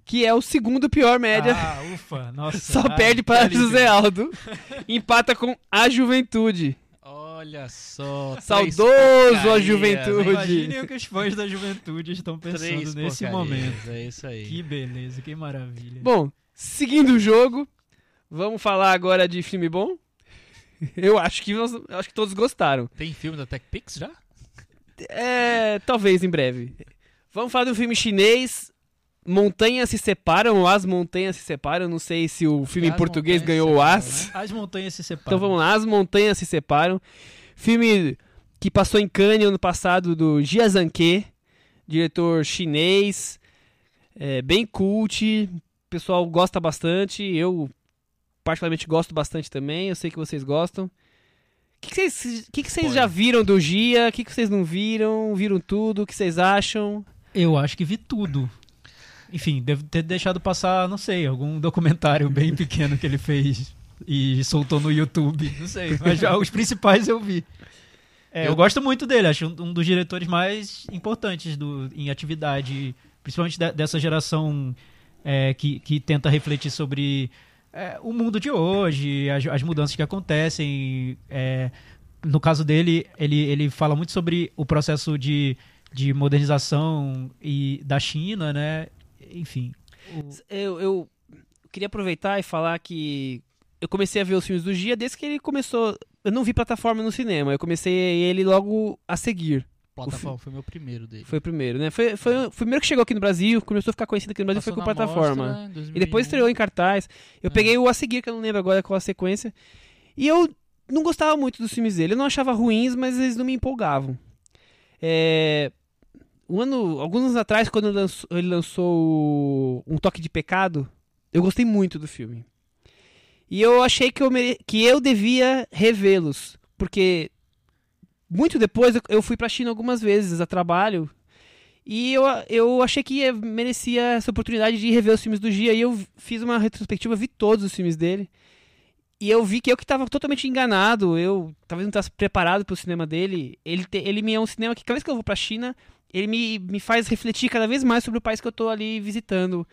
Que é o segundo pior média. Ah, ufa. Nossa. Só Ai, perde para. José Aldo. Empata com a juventude. Olha só. Saudoso a juventude. Imaginem o que os fãs da juventude estão pensando nesse momento. É isso aí. Que beleza, que maravilha. Bom, seguindo o jogo, vamos falar agora de filme bom? Eu acho que nós- acho que todos gostaram. Tem filme da TechPix já? É, talvez em breve. Vamos falar de um filme chinês. Montanhas se separam, ou as montanhas se separam. Não sei se o filme em As português montanhas ganhou o as. separam, As montanhas se separam. Então vamos lá, as montanhas se separam. Filme que passou em Cannes ano passado do Jia Zhangke, diretor chinês, é, bem cult, o pessoal gosta bastante, eu particularmente gosto bastante também, eu sei que vocês gostam. O que, vocês, que que já viram do Gia? O que, vocês não viram? Viram tudo? O que vocês acham? Eu acho que vi tudo. Enfim, devo ter deixado passar, não sei, algum documentário bem pequeno que ele fez e soltou no YouTube. Não sei, mas já os principais eu vi. É, eu... Eu- gosto muito dele, acho um um dos diretores mais importantes do, em atividade, principalmente de- dessa geração é, que, que tenta refletir sobre é, o mundo de hoje, as, as mudanças que acontecem. é, no caso dele, ele, ele fala muito sobre o processo de, de modernização e da China, né? Enfim. o- Eu, eu queria aproveitar e falar que eu comecei a ver os filmes do Gia desde que ele começou. Eu não vi plataforma no cinema, eu comecei ele logo a seguir. Plataforma foi meu primeiro dele. Foi o primeiro, né? Foi, foi, o primeiro que chegou aqui no Brasil, começou a ficar conhecido aqui no Brasil, Passou foi com plataforma. Mostra, em 2001. E depois estreou em cartaz. Eu É. peguei o A Seguir, que eu não lembro agora qual a sequência. E eu não gostava muito dos filmes dele. Eu não achava ruins, mas eles não me empolgavam. É, um ano, alguns anos atrás, quando lançou- ele lançou Um Toque de Pecado, eu gostei muito do filme. E eu achei que eu, mere- que eu devia revê-los, porque muito depois eu- fui pra China algumas vezes a trabalho e eu, eu achei que merecia essa oportunidade de rever os filmes do Gia e eu fiz uma retrospectiva, vi todos os filmes dele. E eu vi que eu que estava totalmente enganado, eu talvez não estivesse preparado para o cinema dele. Ele, te- ele me é um cinema que cada vez que eu vou pra China, ele me, me faz refletir cada vez mais sobre o país que eu tô ali visitando.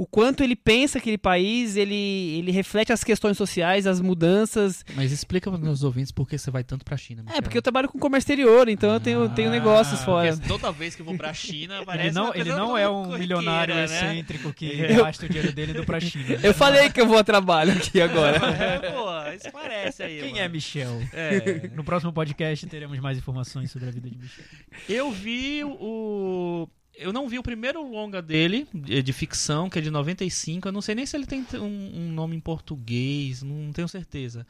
O quanto ele pensa aquele país, ele, ele reflete as questões sociais, as mudanças. Mas explica para os meus ouvintes por que você vai tanto pra China. É, porque eu trabalho com comércio exterior, então eu tenho, tenho negócios fora. Toda vez que eu vou pra China, parece Ele não, uma ele não é um milionário né? excêntrico que Eu- gasta o dinheiro dele indo pra China. Eu falei que eu vou a trabalho aqui agora. É, pô, isso parece aí. Quem mano. é Michel? É. No próximo podcast teremos mais informações sobre a vida de Michel. Eu vi o. Eu não vi o primeiro longa dele, de, ficção, que é de 95. Eu não sei nem se ele tem um, um nome em português, não tenho certeza.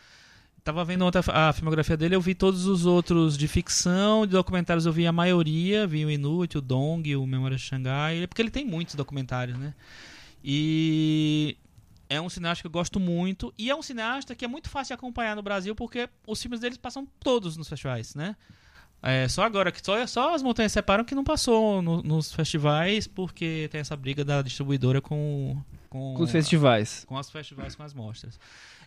Tava vendo outra, a filmografia dele, eu vi todos os outros de ficção, de documentários eu vi a maioria, vi o Inuit, o Dong, o Memória de Xangai, porque ele tem muitos documentários, né? E é um cineasta que eu gosto muito, e é um cineasta que é muito fácil de acompanhar no Brasil, porque os filmes deles passam todos nos festivais, né? É, só agora que só, só as montanhas separam que não passou no- nos festivais, porque tem essa briga da distribuidora com, com, Com os festivais. com as festivais, com as mostras.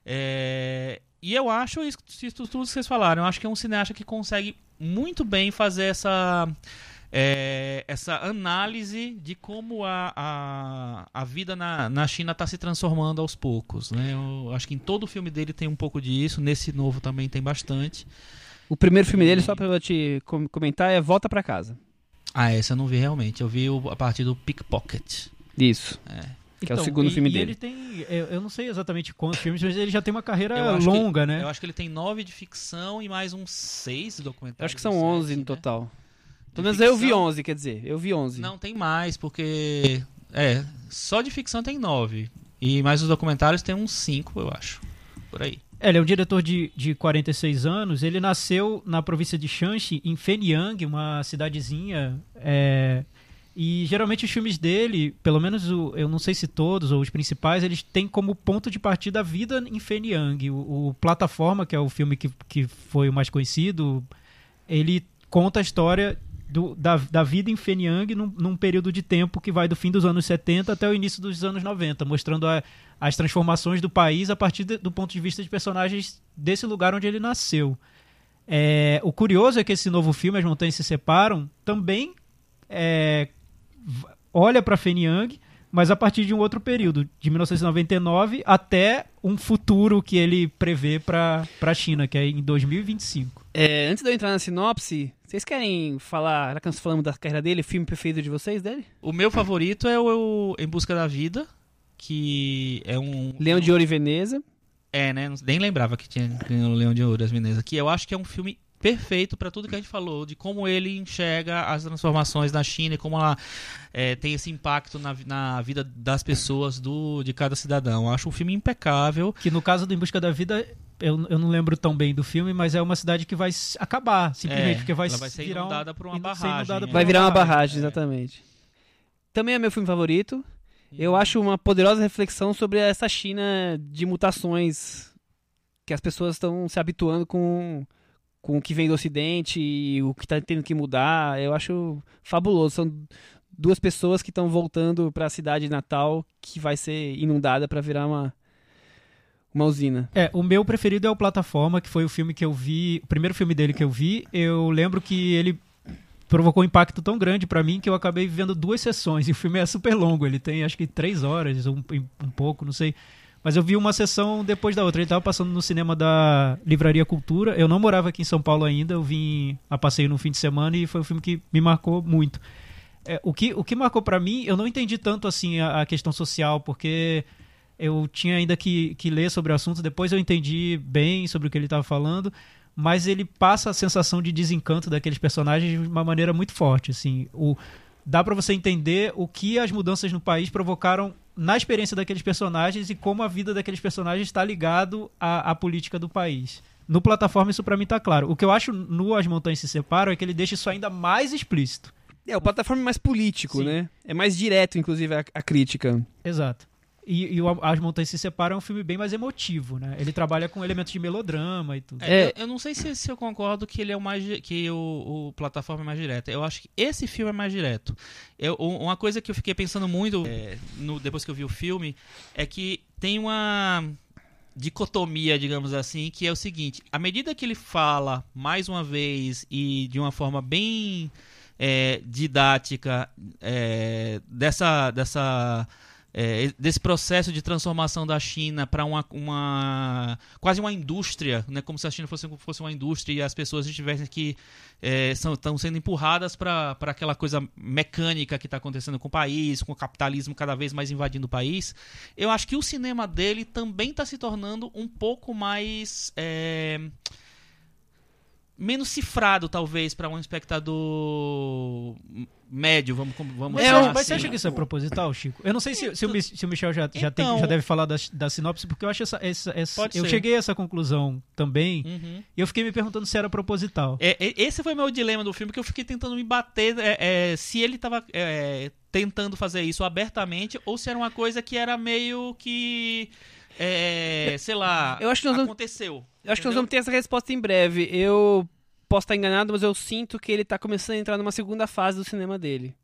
É, e eu acho isso, isso tudo que vocês falaram. Eu acho que é um cineasta que consegue muito bem fazer essa, é, essa análise de como a, a, a vida na, na China está se transformando aos poucos. Né? Eu acho que em todo o filme dele tem um pouco disso, nesse novo também tem bastante. O primeiro filme dele, só pra eu te com- comentar, é Volta pra Casa. Ah, essa eu não vi realmente. Eu vi o- a partir do Pickpocket. Isso. Que é o segundo e, filme e dele. ele tem, eu, eu não sei exatamente quantos filmes, mas ele já tem uma carreira longa, que, né? Eu acho que ele tem nove de ficção e mais uns seis documentários. Eu acho que são 11 sete, no né? total. De Pelo menos eu vi ficção? 11, quer dizer, eu vi 11. Não, tem mais, porque. É, só de ficção tem nove. E mais os documentários tem uns cinco, eu acho. Por aí. Ele é um diretor de, de 46 anos. Ele nasceu na província de Shanxi, em Fenyang, uma cidadezinha. é, e geralmente os filmes dele, pelo menos o- eu não sei se todos ou os principais, eles têm como ponto de partida a vida em Fenyang. O, o Plataforma, que é o filme que, que foi o mais conhecido, ele conta a história do- da, da vida em Fenyang num, num período de tempo que vai do fim dos anos 70 até o início dos anos 90, mostrando a- as transformações do país a partir de- do ponto de vista de personagens desse lugar onde ele nasceu. É, o curioso é que esse novo filme, As Montanhas Se Separam, também é, olha para Fenyang, mas a partir de um outro período, de 1999 até um futuro que ele prevê para a China, que é em 2025. É, antes de eu entrar na sinopse, vocês querem falar, já que nós falamos da carreira dele, o filme preferido de vocês dele? O meu favorito é o, o Em Busca da Vida, que é um. Leão de Ouro e Veneza. É, né? Nem lembrava que tinha ganhado o Leão de Ouro, as meninas. Que eu acho que é um filme perfeito para tudo que a gente falou, de como ele enxerga as transformações na China e como ela é, tem esse impacto na, na vida das pessoas, do, de cada cidadão. Eu acho um filme impecável. Que no caso do Em Busca da Vida, eu, eu não lembro tão bem do filme, mas é uma cidade que vai acabar, simplesmente, É, porque vai ela vai ser virar um- inundada por uma barragem, inundada é. por Vai virar uma barragem, é. exatamente. Também é meu filme favorito. Eu acho uma poderosa reflexão sobre essa China de mutações que as pessoas estão se habituando com, com o que vem do Ocidente e o que está tendo que mudar. Eu acho fabuloso. São duas pessoas que estão voltando para a cidade natal que vai ser inundada para virar uma, uma usina. É, o meu preferido é o Plataforma, que foi o filme que eu vi, o primeiro filme dele que eu vi. Eu lembro que ele provocou um impacto tão grande pra mim que eu acabei vendo duas sessões. E o filme é super longo, ele tem acho que três horas, um, um pouco, não sei. Mas eu vi uma sessão depois da outra. Ele estava passando no cinema da Livraria Cultura. Eu não morava aqui em São Paulo ainda, eu vim a passeio no fim de semana e foi um filme que me marcou muito. É, o, que, o que marcou pra mim, eu não entendi tanto assim a, a questão social, porque eu tinha ainda que, que ler sobre o assunto, depois eu entendi bem sobre o que ele estava falando, mas ele passa a sensação de desencanto daqueles personagens de uma maneira muito forte. Assim, o, dá para você entender o que as mudanças no país provocaram na experiência daqueles personagens e como a vida daqueles personagens está ligado à, à política do país. No plataforma isso para mim tá claro. O que eu acho no As Montanhas se Separam é que ele deixa isso ainda mais explícito. É, o plataforma é mais político, Sim. né? É mais direto, inclusive, a, a crítica. Exato. E, e o As Montanhas Se Separam é um filme bem mais emotivo, né? Ele trabalha com elementos de melodrama e tudo. É, É. Eu, eu não sei se, se eu concordo que ele é o mais que o, o plataforma é mais direto. Eu acho que esse filme é mais direto. Eu, uma coisa que eu fiquei pensando muito é, no- depois que eu vi o filme é que tem uma dicotomia, digamos assim, que é o seguinte: à medida que ele fala mais uma vez e de uma forma bem é, didática é, dessa dessa é, desse processo de transformação da China para uma, uma quase uma indústria, né, como se a China fosse, fosse uma indústria e as pessoas tivessem que é, estão sendo empurradas para aquela coisa mecânica que está acontecendo com o país, com o capitalismo cada vez mais invadindo o país. Eu acho que o cinema dele também está se tornando um pouco mais é, menos cifrado, talvez, para um espectador médio, vamos, vamos É mas você assim. acha que isso é proposital, Chico? Eu não sei se, se o, se o Michel já, já, tem, Então- já deve falar da, da sinopse, porque eu acho essa. essa, essa- eu ser. cheguei a essa conclusão também, Uhum. e eu fiquei me perguntando se era proposital. É, é, esse foi meu dilema do filme, que eu fiquei tentando me bater é, é, se ele tava é, tentando fazer isso abertamente ou se era uma coisa que era meio que. É, sei lá. Eu acho que nós vamos- aconteceu. Eu acho que nós vamos ter essa resposta em breve. Eu posso estar enganado, mas eu sinto que ele tá começando a entrar numa segunda fase do cinema dele.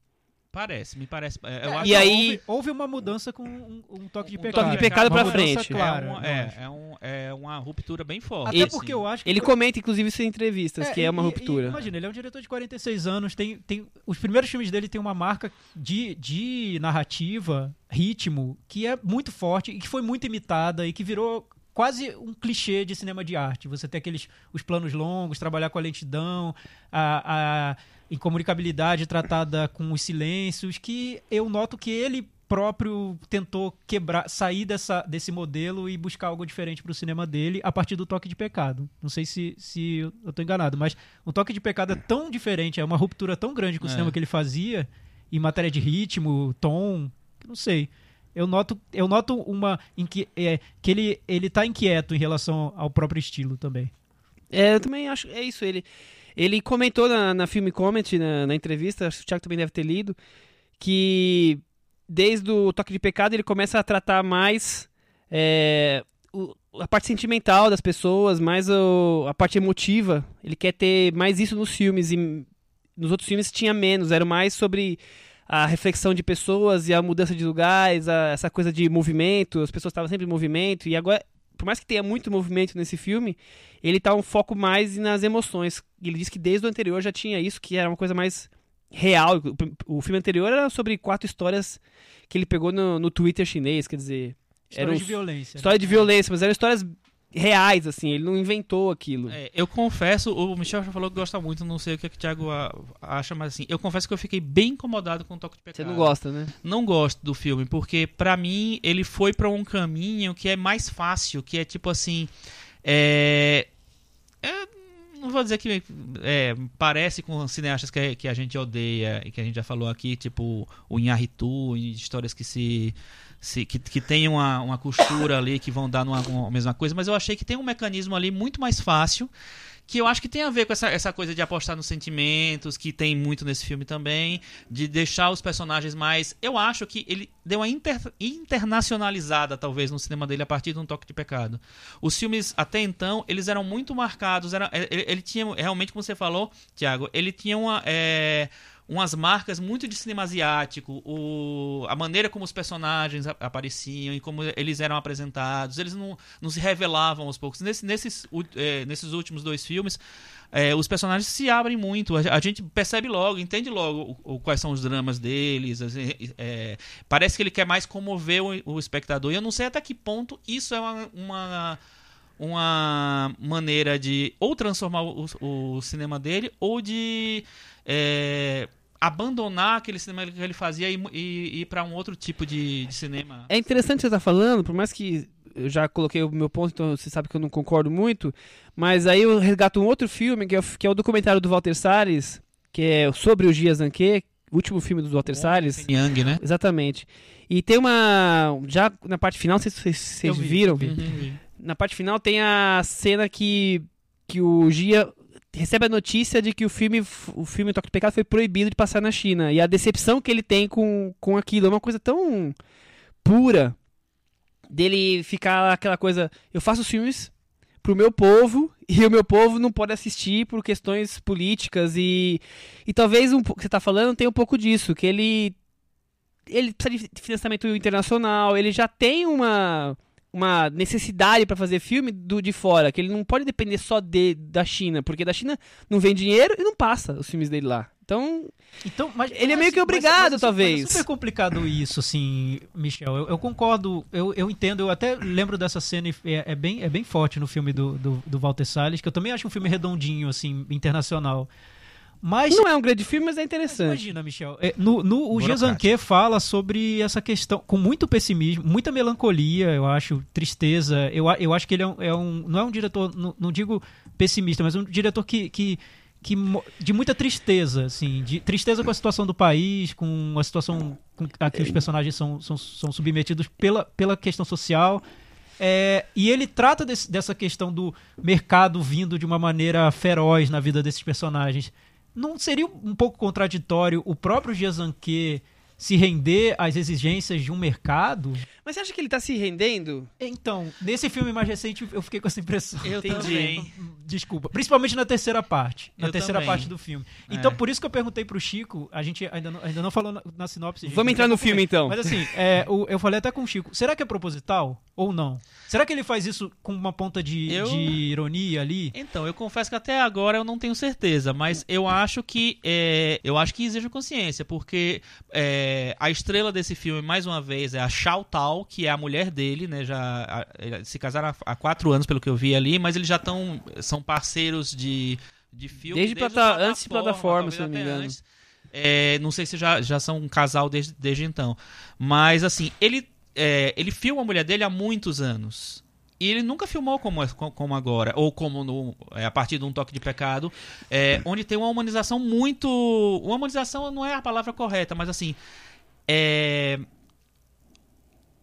Parece, me parece. é, eu É, acho e aí- houve, houve uma mudança com um, um toque de Um pecado. toque de pecado mudança frente. É, uma, é, é um- é uma ruptura bem forte. Até porque eu acho que. Ele comenta, inclusive, isso em entrevistas, que é uma e- e- ruptura. imagina, ele é um diretor de 46 anos, tem, tem os primeiros filmes dele tem uma marca de, de narrativa, ritmo, que é muito forte e que foi muito imitada e que virou quase um clichê de cinema de arte. Você tem aqueles os planos longos, trabalhar com a lentidão, a, a incomunicabilidade tratada com os silêncios, que eu noto que ele próprio tentou quebrar, sair dessa, desse modelo e buscar algo diferente para o cinema dele a partir do Toque de Pecado. Não sei se, se eu estou enganado, mas o Toque de Pecado é tão diferente, é uma ruptura tão grande com o É. cinema que ele fazia, em matéria de ritmo, tom, que não sei. Eu noto, eu noto uma é, que ele ele tá inquieto em relação ao próprio estilo também. É, eu também acho. É isso. Ele, ele comentou na, na Film Comment, na, na entrevista, acho que o Thiago também deve ter lido, que desde o Toque de Pecado ele começa a tratar mais é, o- a parte sentimental das pessoas, mais o- a parte emotiva. Ele quer ter mais isso nos filmes. E nos outros filmes tinha menos. Era mais sobre a reflexão de pessoas e a mudança de lugares, a- essa coisa de movimento. As pessoas estavam sempre em movimento. E agora, por mais que tenha muito movimento nesse filme, ele tá um foco mais nas emoções. Ele diz que desde o anterior já tinha isso, que era uma coisa mais real. O, o filme anterior era sobre quatro histórias que ele pegou no, no Twitter chinês, quer dizer, História eram de violência. né? história de violência, mas eram histórias reais, assim, ele não inventou aquilo. É, eu confesso, o Michel já falou que gosta muito, não sei o que, é que o Thiago acha, mas assim, eu confesso que eu fiquei bem incomodado com o Toque de Pecado. Você não gosta, né? não gosto do filme, porque pra mim ele foi pra um caminho que é mais fácil, que é tipo assim, é, é, não vou dizer que é, parece com cineastas que, que a gente odeia e que a gente já falou aqui, tipo o Inharitu, histórias que se, se que, que tem uma, uma costura ali que vão dar numa, uma mesma coisa, mas eu achei que tem um mecanismo ali muito mais fácil que eu acho que tem a ver com essa, essa coisa de apostar nos sentimentos, que tem muito nesse filme também, de deixar os personagens mais. Eu acho que ele deu uma inter- internacionalizada, talvez, no cinema dele a partir de um toque de pecado. Os filmes, até então, eles eram muito marcados. Era, ele, ele tinha, realmente, como você falou, Tiago, ele tinha uma. é, umas marcas muito de cinema asiático, o, a maneira como os personagens apareciam e como eles eram apresentados, eles não, não se revelavam aos poucos. Nesse- nesses, eh, nesses últimos dois filmes, eh, os personagens se abrem muito, a, a gente percebe logo, entende logo o- o- quais são os dramas deles. assim, eh, parece que ele quer mais comover o, o espectador. E eu não sei até que ponto isso é uma- uma uma maneira de ou transformar o, o cinema dele ou de é, abandonar aquele cinema que ele fazia e, e- ir para um outro tipo de, de cinema. É interessante você estar falando, por mais que eu já coloquei o meu ponto, então você sabe que eu não concordo muito, mas aí eu resgato um outro filme, que é, o- que é o documentário do Walter Salles, que é sobre o Gia Zanquet, o último filme do Walter Salles. Yang, né? Exatamente. E tem uma. Já na parte final, não sei se vocês, vi, viram. eu vi. Uhum. Na parte final tem a cena que, que o Gia recebe a notícia de que o filme, o filme Toque do Pecado foi proibido de passar na China. E a decepção que ele tem com, com aquilo é uma coisa tão pura dele ficar aquela coisa. Eu faço filmes pro meu povo e o meu povo não pode assistir por questões políticas e, e talvez um, que você tá falando tenha um pouco disso, que ele ele precisa de financiamento internacional, ele já tem uma uma necessidade para fazer filme do de fora, que ele não pode depender só de, da China, porque da China não vem dinheiro e não passa os filmes dele lá. Então, então mas, ele é meio que obrigado, mas, mas, talvez. Mas é super complicado isso, assim, Michel. Eu, eu, concordo, eu, eu entendo, eu até lembro dessa cena, é, é, bem, é bem forte no filme do, do, do Walter Salles, que eu também acho um filme redondinho, assim, internacional. Mas, não é um grande filme, mas é interessante. Mas imagina, Michel. É, no, no, o Jezanque fala sobre essa questão com muito pessimismo, muita melancolia, eu acho, tristeza. Eu, eu acho que ele é um, é um não é um diretor, não, não, digo pessimista, mas um diretor que, que, que de muita tristeza, assim, de tristeza com a situação do país, com a situação com a que os personagens são, são, são submetidos pela, pela questão social. É, e ele trata desse, dessa questão do mercado vindo de uma maneira feroz na vida desses personagens não seria um pouco contraditório o próprio Giazanque se render às exigências de um mercado? Mas você acha que ele está se rendendo? Então, nesse filme mais recente eu fiquei com essa impressão. Eu Entendi. também. Desculpa. Principalmente na terceira parte. Na eu terceira também. parte do filme. É. Então, por isso que eu perguntei pro Chico, a gente ainda não, ainda não falou na, na sinopse. Gente, Vamos entrar no filme, então. Mas assim, é, o, eu falei até com o Chico, será que é proposital ou não? Será que ele faz isso com uma ponta de, eu... de ironia ali? Então, eu confesso que até agora eu não tenho certeza, mas eu acho que é, eu acho que exige consciência, porque é, a estrela desse filme, mais uma vez, é a Shao Tao, que é a mulher dele, né? Já se casaram há quatro anos, pelo que eu vi ali, mas eles já estão são parceiros de, de filme desde, desde plata antes de plataforma, se não me engano. É, não sei se já, já são um casal desde, desde então. Mas, assim, ele, é, ele filma a mulher dele há muitos anos. E ele nunca filmou como, como agora, ou como no, é, a partir de um toque de pecado, é, onde tem uma humanização muito. Uma humanização não é a palavra correta, mas assim. É,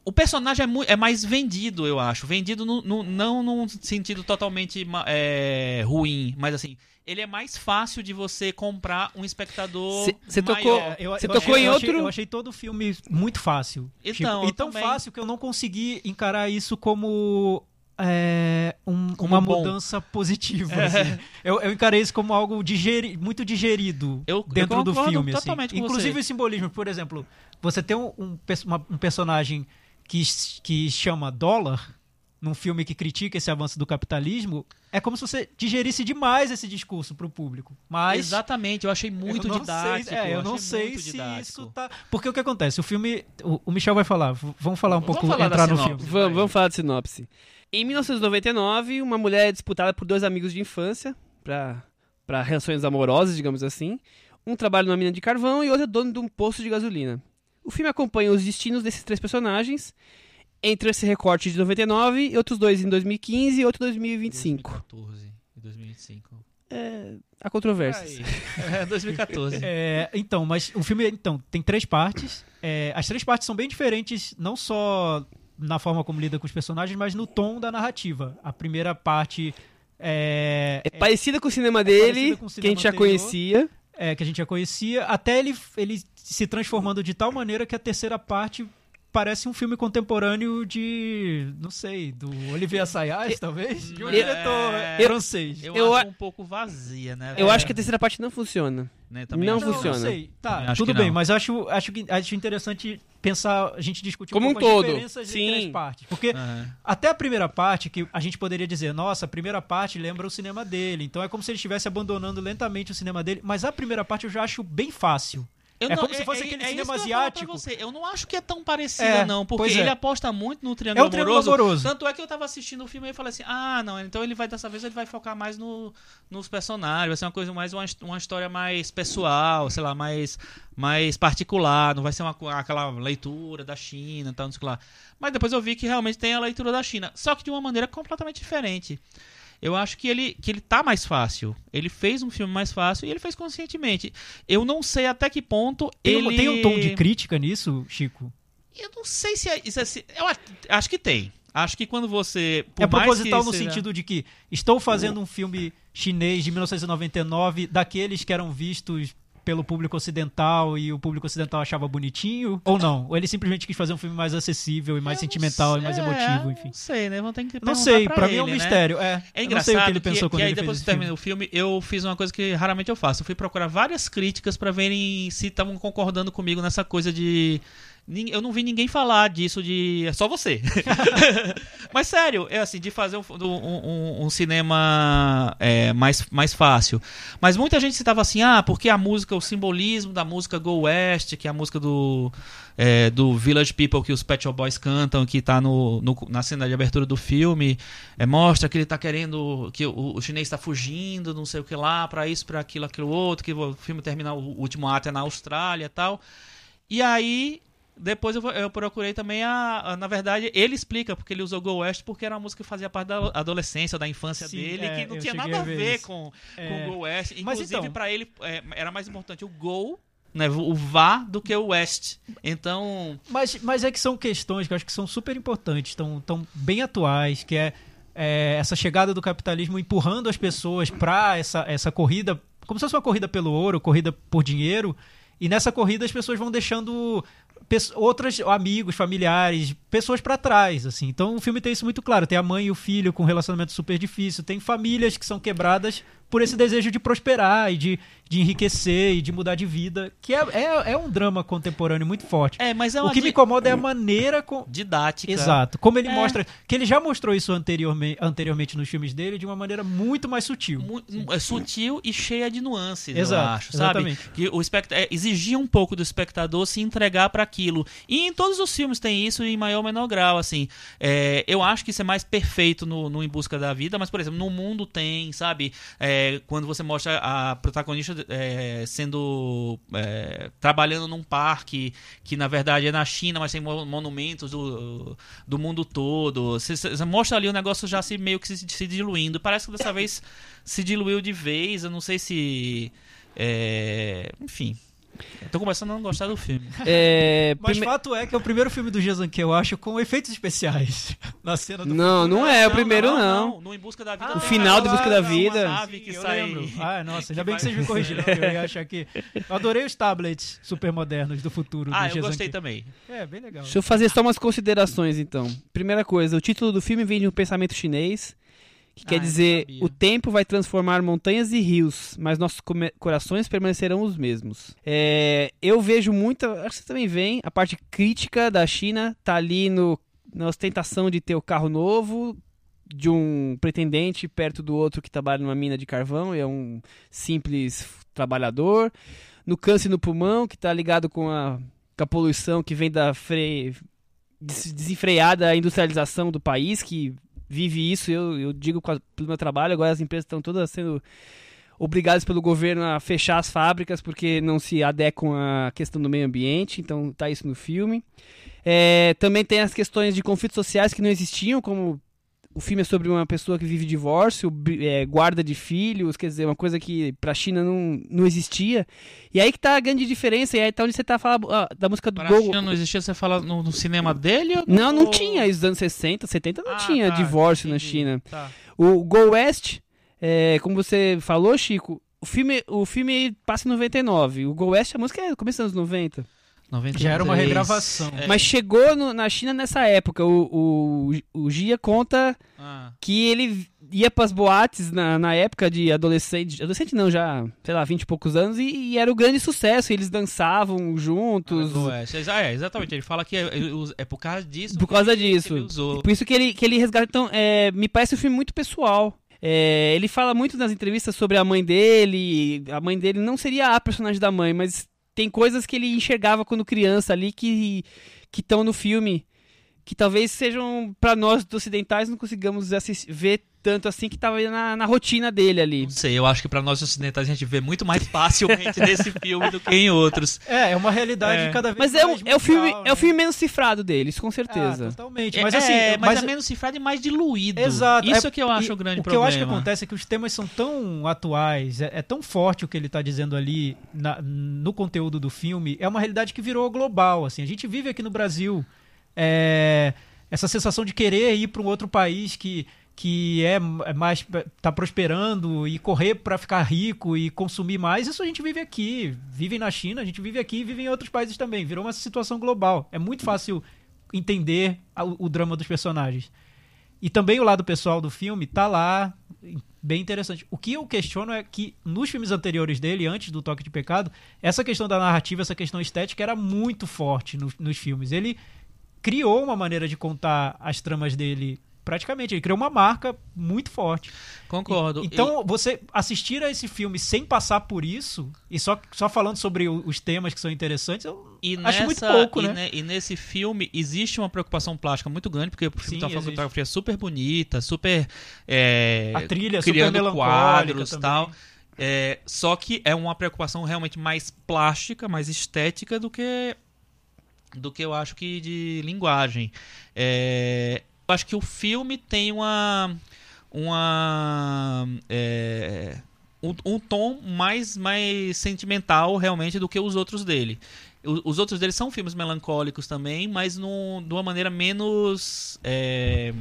o personagem é, é, mais vendido, eu acho. Vendido no, no, não num sentido totalmente é, ruim, mas assim, ele é mais fácil de você comprar um espectador. Você tocou, é, eu, eu tocou achei, em outro. Eu achei, eu achei, todo o filme muito fácil. Então, tipo, e tão também. fácil que eu não consegui encarar isso como é, um, uma bom. mudança positiva. Assim. Eu, eu, encarei isso como algo digeri, muito digerido eu, dentro eu do filme. Assim. Inclusive você. o simbolismo, por exemplo, você tem um, um, uma, um personagem que, que chama dólar num filme que critica esse avanço do capitalismo, é como se você digerisse demais esse discurso para o público. Mas exatamente, eu achei muito eu didático. Sei, é, eu, eu não sei se didático. isso tá. Porque o que acontece? O filme, o, o Michel vai falar. Vamos falar um vamos pouco, falar entrar no sinopse, filme. Vamos, vamos falar de sinopse. Em 1999, uma mulher é disputada por dois amigos de infância para para relações amorosas, digamos assim. Um trabalha numa mina de carvão e outro é dono de um posto de gasolina. O filme acompanha os destinos desses três personagens entre esse recorte de 99 e outros dois em 2015 e outro em 2025. 2014 e 2025. É, há controvérsias. É, 2014. É, então, mas o filme então, tem três partes. É, as três partes são bem diferentes, não só na forma como lida com os personagens, mas no tom da narrativa. A primeira parte é, é parecida com o cinema dele, com o cinema que a gente já anterior, conhecia. É, que a gente já conhecia, até ele, ele se transformando de tal maneira que a terceira parte parece um filme contemporâneo de, não sei, do Olivier Assayas, talvez? De um É, diretor eu- francês. Eu, Eu acho a- um pouco vazia, né? Eu É, acho que a terceira parte não funciona. né, também não acho. Funciona. não sei. Tá, Também acho tudo bem, mas acho, acho, que- acho interessante pensar, a gente discutir Como um pouco as todo, diferenças sim. entre as partes. Porque Aham. até a primeira parte, que a gente poderia dizer, nossa, a primeira parte lembra o cinema dele. Então é como se ele estivesse abandonando lentamente o cinema dele. Mas a primeira parte eu já acho bem fácil. Eu É não- como se fosse aquele isso cinema eu asiático. você. Eu não acho que é tão parecida, É, não. Porque pois é. ele aposta muito no triângulo, É o triângulo amoroso. amoroso. Tanto é que eu tava assistindo o filme e falei assim: ah, não, então ele vai, dessa vez, ele vai focar mais no, nos personagens. Vai ser uma coisa mais, uma, uma história mais pessoal, sei lá, mais, mais particular. Não vai ser uma, aquela leitura da China e tal, não sei o que lá. Mas depois eu vi que realmente tem a leitura da China. Só que de uma maneira completamente diferente. Eu acho que ele, que ele tá mais fácil. Ele fez um filme mais fácil e ele fez conscientemente. Eu não sei até que ponto Tem, ele. um, tem um tom de crítica nisso, Chico? Eu não sei se é. Isso é se- eu acho, que tem. Acho que quando você. É proposital no seja- sentido de que estou fazendo um filme chinês de 1999, daqueles que eram vistos pelo público ocidental e o público ocidental achava bonitinho, ou não? Ou ele simplesmente quis fazer um filme mais acessível e mais Eu sentimental e mais é, emotivo, enfim. Não sei, né? Vamos ter que Não sei, pra, pra mim é um né? mistério. É, É eu não engraçado sei o que ele pensou que, quando que aí ele depois que termina o filme, eu fiz uma coisa que raramente eu faço. Eu fui procurar várias críticas pra verem se estavam concordando comigo nessa coisa de eu não vi ninguém falar disso de é só você. Mas sério, é assim de fazer um, um- um- cinema é, mais, mais fácil. Mas muita gente citava assim, ah, porque a música, o simbolismo da música Go West, que é a música do é, do Village People que os Pet Shop Boys cantam, que tá no, no- na cena de abertura do filme, é, mostra que ele tá querendo, que o, o chinês tá fugindo, não sei o que lá, pra isso, pra aquilo, aquilo outro, que o filme terminar, o último ato é na Austrália e tal. E aí, depois eu, eu procurei também a, a- Na verdade, ele explica porque ele usou Go West, porque era uma música que fazia parte da adolescência, da infância Sim, dele, é, que não tinha nada a ver isso. com, É. com o Go West. Inclusive, então- pra ele, é, era mais importante o Go. Né, o vá do que o West. Então, Mas, mas é que são questões que eu acho que são super importantes, estão tão bem atuais, que é, é, essa chegada do capitalismo empurrando as pessoas para essa, essa corrida, como se fosse uma corrida pelo ouro, corrida por dinheiro, e nessa corrida as pessoas vão deixando outros amigos, familiares, pessoas para trás, assim. Então o filme tem isso muito claro. Tem a mãe e o filho com um relacionamento super difícil, tem famílias que são quebradas por esse desejo de prosperar e de, de enriquecer e de mudar de vida, que é, é, é um drama contemporâneo muito forte. é, mas é O que me di- incomoda é a maneira com. didática. Exato. Como ele É. mostra. Que ele já mostrou isso anteriormente, anteriormente nos filmes dele de uma maneira muito mais sutil. mu- é sutil e cheia de nuances, eu Exato, acho, sabe? exatamente. Que o espect... é, exigia um pouco do espectador se entregar para aquilo. E em todos os filmes tem isso em maior ou menor grau, assim. É, eu acho que isso é mais perfeito no, no Em Busca da Vida, mas, por exemplo, no mundo tem, sabe? É, quando você mostra a protagonista é, sendo... é, trabalhando num parque que, na verdade, é na China, mas tem mo- monumentos do, do mundo todo. Você, você mostra ali o negócio já se meio que se, se diluindo. Parece que dessa vez se diluiu de vez. Eu não sei se... é, enfim. Eu tô começando a não gostar do filme. É, Mas prime- fato é que é o primeiro filme do Jason que eu acho com efeitos especiais na cena do Não, não é, o primeiro não. No Em Busca da Vida. Ah, O final do Busca da Vida. nave que eu sai... lembro. Ah, nossa, ainda bem que vocês me corrigiram. Eu ia achar que. Eu adorei os tablets super modernos do futuro Ah, do eu Jason gostei Key. também. É, bem legal. Deixa eu fazer só umas considerações, então. Primeira coisa, o título do filme vem de um pensamento chinês, que Ah, quer dizer o tempo vai transformar montanhas e rios, mas nossos corações permanecerão os mesmos. É, eu vejo muita, acho que você também vem, a parte crítica da China tá ali no, na ostentação de ter o carro novo, de um pretendente perto do outro que trabalha numa mina de carvão e é um simples trabalhador, no câncer no pulmão, que tá ligado com a, com a poluição que vem da fre... des- desenfreada industrialização do país, que vive isso, eu, eu digo a- pelo meu trabalho, agora as empresas estão todas sendo obrigadas pelo governo a fechar as fábricas porque não se adequam à questão do meio ambiente, então tá isso no filme. É, também tem as questões de conflitos sociais que não existiam, como o filme é sobre uma pessoa que vive divórcio, é, guarda de filhos, quer dizer, uma coisa que pra China não, não existia. E aí que tá a grande diferença, e aí tá onde você tá falando ah, da música do Para a Go. China não existia, você fala no, no cinema dele? ou Não, não tinha isso nos anos 60, 70 não Ah, tinha tá, divórcio na entendi. China. Tá. O Go West, é, como você falou, Chico, o filme, o filme passa em 99. O Go West, a música é começo dos anos 90. 93. Já era uma regravação. É. Mas chegou no- na China nessa época. O, o, o Gia conta Ah, que ele ia pras boates na, na época de adolescente. Adolescente não, já, sei lá, 20 e poucos anos, e, e era o grande sucesso. Eles dançavam juntos. Ah, é, exatamente. Ele fala que é, é por causa disso. Por causa disso. Por isso que ele, que ele resgata. Então, é, me parece um filme muito pessoal. É, ele fala muito nas entrevistas sobre a mãe dele. A mãe dele não seria a personagem da mãe, mas tem coisas que ele enxergava quando criança ali que que estão no filme. Que talvez sejam, pra nós ocidentais, não consigamos assis- ver tanto assim que tava na, na rotina dele ali. Não sei, eu acho que pra nós ocidentais a gente vê muito mais facilmente nesse filme do que em outros. É, é uma realidade É. cada vez Mas é, o- mais é o filme, mundial, é o né? filme menos cifrado deles, com Ah, certeza. totalmente. É, Mas assim, é, mas, mas é menos cifrado e mais diluído. Exato. Isso é, que eu acho e o grande o que problema. eu acho que acontece é que os temas são tão atuais, é, é tão forte o que ele está dizendo ali na- no conteúdo do filme, é uma realidade que virou global. Assim, a gente vive aqui no Brasil é, essa sensação de querer ir para um outro país que que é, é mais tá prosperando e correr para ficar rico e consumir mais, isso a gente vive aqui, vive na China, a gente vive aqui, vive em outros países também, virou uma situação global. É muito fácil entender o, o drama dos personagens. E também o lado pessoal do filme tá lá, bem interessante. O que eu questiono é que nos filmes anteriores dele, antes do Toque de Pecado, essa questão da narrativa, essa questão estética era muito forte no, nos filmes. Ele criou uma maneira de contar as tramas dele praticamente. Ele criou uma marca muito forte. Concordo. E, então, e... você assistir a esse filme sem passar por isso, e só, só falando sobre os temas que são interessantes, eu e acho nessa, muito pouco, e né? Ne, e nesse filme existe uma preocupação plástica muito grande, porque o filme tem uma fotografia super bonita, super. É, a trilha criando super quadros e tal. É, só que é uma preocupação realmente mais plástica, mais estética do que do que eu acho que de linguagem. É, eu acho que o filme tem uma. uma é, um, um, tom mais, mais sentimental realmente do que os outros dele. os outros dele são filmes melancólicos também, mas no, de uma maneira menos. É,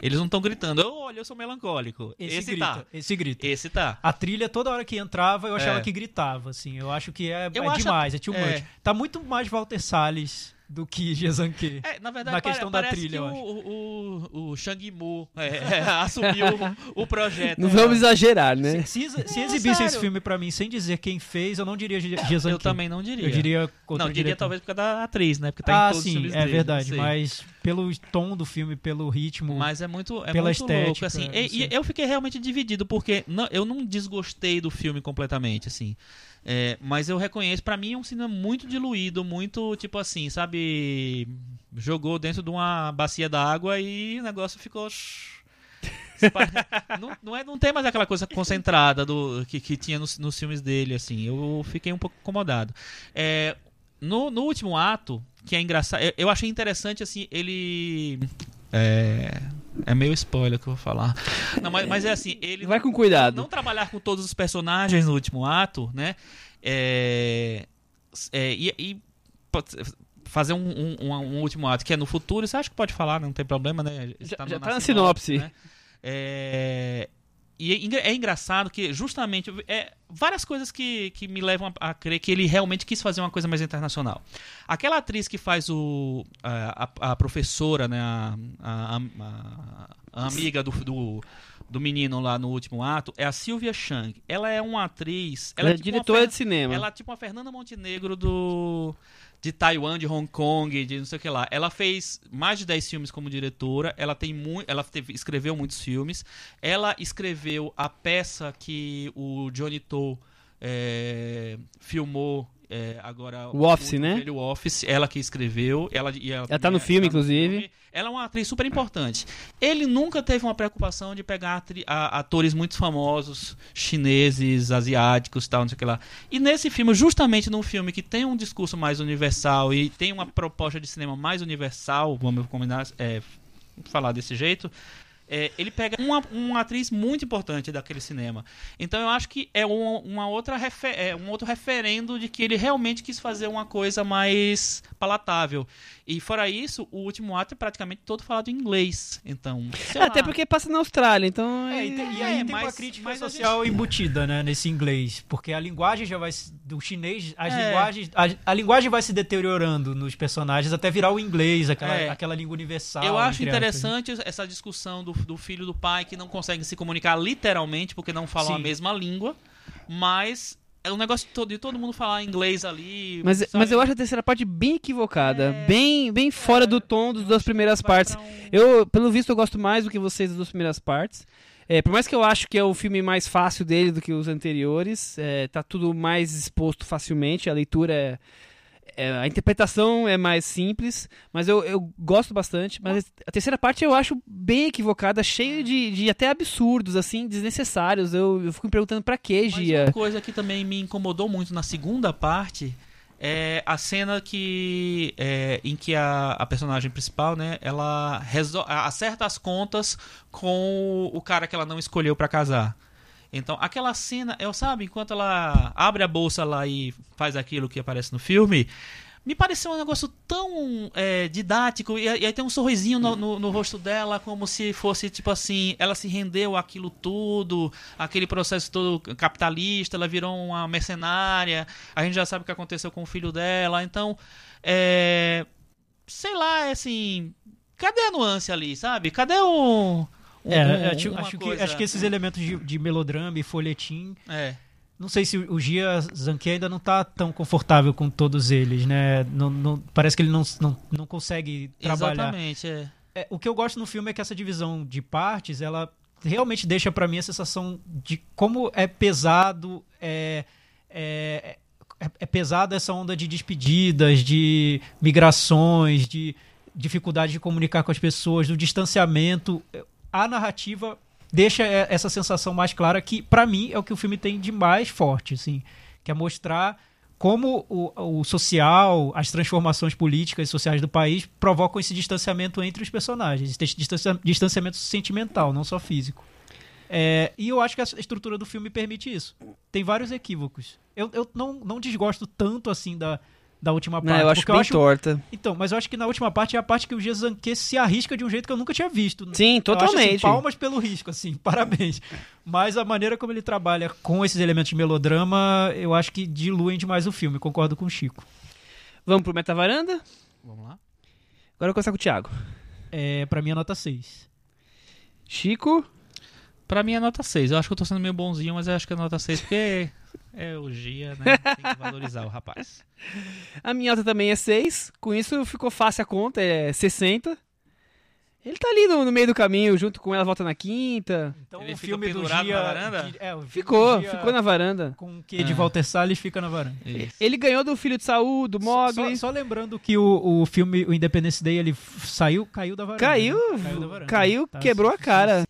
eles não estão gritando, oh, olha, eu sou melancólico. Esse, esse grita, tá. Esse grita. Esse tá. A trilha, toda hora que entrava, eu achava É. que gritava, assim. Eu acho que é, Eu é acho- demais, é too é. much. Tá muito mais Walter Salles do que Jezanke. É, na verdade, Na pare- questão da trilha, que eu o, o, o Shang Mu é, assumiu o, o projeto. Não vamos exagerar, né? Se, se, se Não, exibisse sério. esse filme pra mim sem dizer quem fez, eu não diria Jezanke. Eu também não diria. Eu diria não, diria diretor. talvez por causa da atriz, né? Porque tá ah, em todos os sim, filmes é dele, verdade. Mas pelo tom do filme, pelo ritmo. Mas é muito, é pela muito louco, estética, assim. não E, e eu fiquei realmente dividido, porque não- eu não desgostei do filme completamente, assim. É, mas eu reconheço, pra mim é um cinema muito diluído, muito, tipo assim, sabe? Jogou dentro de uma bacia d'água e o negócio ficou... não, não, é, não tem mais aquela coisa concentrada do que, que tinha nos, nos filmes dele, assim. Eu fiquei um pouco incomodado. É, no, no último ato, que é engraçado, eu, eu achei interessante, assim, ele... É, é meio spoiler que eu vou falar. Não, mas, mas é assim, ele Vai com cuidado. não trabalhar com todos os personagens no último ato, né? É, é, e, e fazer um, um- um- um último ato que é no futuro, você acha que pode falar, não tem problema, né? Já- no- já tá na sinopse. né? É, e é, é engraçado que justamente é, várias coisas que, que me levam a, a crer que ele realmente quis fazer uma coisa mais internacional. Aquela atriz que faz o a, a- a professora, né, a, a- a- a amiga do, do, do menino lá no último ato, é a Sylvia Chang. Ela é uma atriz. Ela é tipo uma diretora Fer- de cinema. ela é tipo uma Fernanda Montenegro do de Taiwan, de Hong Kong, de não sei o que lá. Ela fez mais de 10 filmes como diretora, ela tem muito, ela teve- escreveu muitos filmes. Ela escreveu a peça que o Johnny To é, filmou é, agora O Office, né? velho Office, ela que escreveu, ela, e ela, Ela tá no filme, no inclusive. Ela é uma atriz super importante. Ele nunca teve uma preocupação de pegar atri- a- atores muito famosos, chineses, asiáticos, tal, não sei o que lá. E nesse filme, justamente num filme que tem um discurso mais universal e tem uma proposta de cinema mais universal, vamos combinar, é, falar desse jeito, é, ele pega uma, uma atriz muito importante daquele cinema. Então eu acho que é um, uma outra refe- é um outro referendo de que ele realmente quis fazer uma coisa mais palatável. E fora isso, o último ato é praticamente todo falado em inglês. Então, sei Até lá. porque passa na Austrália, então. É, e, tem- e aí É, tem uma crítica social embutida, né, nesse inglês, porque a linguagem já vai se- do chinês, as É. linguagens, a, a linguagem vai se deteriorando nos personagens até virar o inglês, aquela, É. aquela língua universal. Eu acho aspas, né? interessante essa discussão do, do filho do pai que não consegue se comunicar literalmente porque não falam a Sim. mesma língua, mas é um negócio de todo, de todo mundo falar inglês ali. Mas, sabe? mas eu acho a terceira parte bem equivocada. É. bem, bem fora do tom das primeiras Vai partes. um- Eu, pelo visto, eu gosto mais do que vocês das duas primeiras partes. É, por mais que eu acho que é o filme mais fácil dele do que os anteriores, é, tá tudo mais exposto facilmente, a leitura é, é- a interpretação é mais simples, mas eu, eu gosto bastante. Mas a terceira parte eu acho bem equivocada, cheia de, de até absurdos, assim, desnecessários. Eu, eu fico me perguntando pra que, Mas Gia? uma coisa que também me incomodou muito na segunda parte é a cena que é, em que a, a personagem principal, né, ela acerta as contas com o cara que ela não escolheu pra casar. Então, aquela cena, eu sabe, enquanto ela abre a bolsa lá e faz aquilo que aparece no filme, me pareceu um negócio tão é, didático, e, e, aí tem um sorrisinho no, no, no, rosto dela, como se fosse, tipo assim, ela se rendeu àquilo tudo, aquele processo todo capitalista, ela virou uma mercenária, a gente já sabe o que aconteceu com o filho dela, então, é, sei lá, é assim, cadê a nuance ali, sabe? Cadê o... É, acho, acho que, acho que esses elementos de, de melodrama e folhetim... É não sei se o Gia Zanke ainda não está tão confortável com todos eles, né? Não, não, parece que ele não, não, não consegue trabalhar. Exatamente, é. é. O que eu gosto no filme é que essa divisão de partes, ela realmente deixa para mim a sensação de como é pesado, é, é, é, é pesada essa onda de despedidas, de migrações, de dificuldade de comunicar com as pessoas, do distanciamento. A narrativa deixa é, essa sensação mais clara que, para mim, é o que o filme tem de mais forte, assim, que é mostrar como o, o social, as transformações políticas e sociais do país provocam esse distanciamento entre os personagens, esse distanciamento sentimental, não só físico. É, e eu acho que a estrutura do filme permite isso. Tem vários equívocos. Eu, eu não, não desgosto tanto assim da, da última parte. Não, eu acho bem eu acho... torta. Então, mas eu acho que na última parte é a parte que o Gezanque se arrisca de um jeito que eu nunca tinha visto. Sim, totalmente. Acho, assim, palmas pelo risco, assim, parabéns. Mas a maneira como ele trabalha com esses elementos de melodrama, eu acho que diluem demais o filme, concordo com o Chico. Vamos pro Metavaranda? Vamos lá. Agora eu vou começar com o Thiago. É, pra mim é nota 6. Chico? Pra mim é nota 6. Eu acho que eu tô sendo meio bonzinho, mas eu acho que é nota 6 porque é o Gia, né? Tem que valorizar o rapaz. A minha nota também é 6. Com isso ficou fácil a conta, é 60. Ele tá ali no, no, meio do caminho, junto com ela volta na quinta. Então Ele o filme do Gia, na varanda? De, é, ficou, Gia, ficou na varanda. Com o que de ah. Walter Salles fica na varanda. Isso. Ele ganhou do Filho de Saúl, do Mogli. Só, só, lembrando que o, o filme, o Independence Day, ele saiu, caiu da varanda. Caiu, né? caiu, da varanda. caiu tá, quebrou a cara.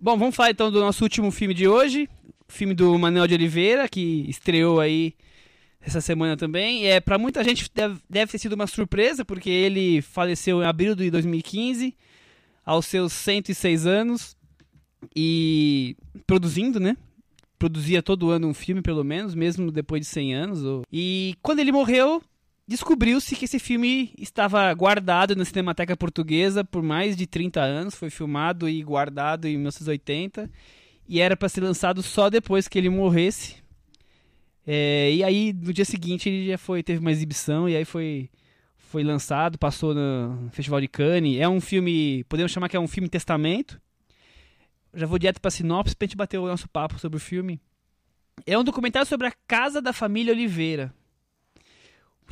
Bom, vamos falar então do nosso último filme de hoje, filme do Manuel de Oliveira, que estreou aí essa semana também. É, para muita gente deve, deve ter sido uma surpresa, porque ele faleceu em abril de 2015, aos seus 106 anos, e produzindo, né? Produzia todo ano um filme, pelo menos, mesmo depois de 100 anos. Ou... E quando ele morreu, descobriu-se que esse filme estava guardado na Cinemateca Portuguesa por mais de 30 anos, foi filmado e guardado em 1980 e era para ser lançado só depois que ele morresse. É, e aí no dia seguinte ele já foi teve uma exibição e aí foi foi lançado, passou no Festival de Cannes. É um filme, podemos chamar que é um filme testamento. Já vou direto para sinopse pra gente bater o nosso papo sobre o filme. É um documentário sobre a casa da família Oliveira.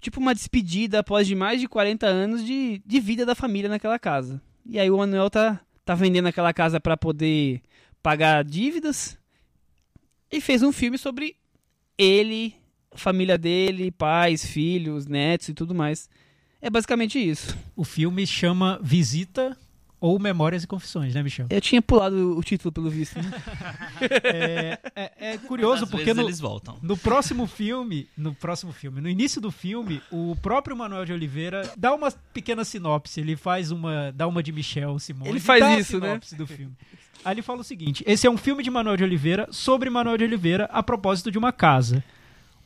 Tipo uma despedida após de mais de 40 anos de, de vida da família naquela casa. E aí o Manuel tá, tá vendendo aquela casa para poder pagar dívidas e fez um filme sobre ele, família dele, pais, filhos, netos e tudo mais. É basicamente isso. O filme chama Visita ou Memórias e Confissões, né, Michel? Eu tinha pulado o título pelo visto. Né? é, é, é, curioso Às porque no, eles voltam. no próximo filme, no próximo filme, no início do filme, o próprio Manuel de Oliveira dá uma pequena sinopse. Ele faz uma, dá uma de Michel Simone. Ele faz isso, né? do filme. Aí ele fala o seguinte: esse é um filme de Manuel de Oliveira sobre Manuel de Oliveira a propósito de uma casa.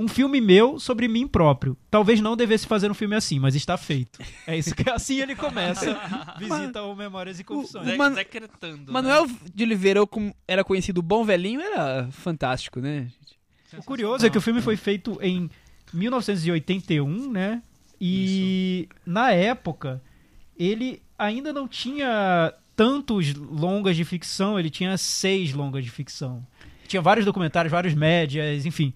Um filme meu sobre mim próprio. Talvez não devesse fazer um filme assim, mas está feito. É isso que assim ele começa. Visita o Memórias e Confissões. O, o Man Decretando? Manuel né? de Oliveira, como era conhecido Bom Velhinho, era fantástico, né? O curioso é que o filme foi feito em 1981, né? E isso. na época ele ainda não tinha tantos longas de ficção, ele tinha seis longas de ficção. Tinha vários documentários, vários médias, enfim.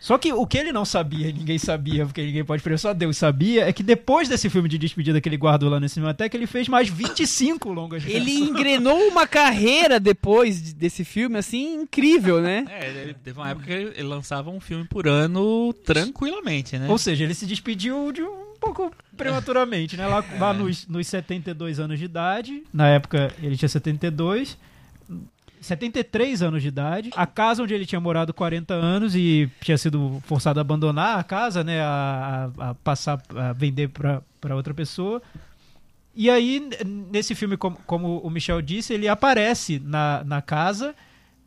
Só que o que ele não sabia, ninguém sabia, porque ninguém pode prever, só Deus sabia, é que depois desse filme de despedida que ele guardou lá no Cinemateca, ele fez mais 25 longas Ele engrenou uma carreira depois desse filme, assim, incrível, né? É, ele teve uma época que ele lançava um filme por ano tranquilamente, né? Ou seja, ele se despediu de um pouco prematuramente, né? Lá, lá nos, nos 72 anos de idade. Na época ele tinha 72. 73 anos de idade. A casa onde ele tinha morado 40 anos e tinha sido forçado a abandonar a casa, né? A, a, passar, a vender para outra pessoa. E aí, nesse filme, como, como, o Michel disse, ele aparece na, na casa,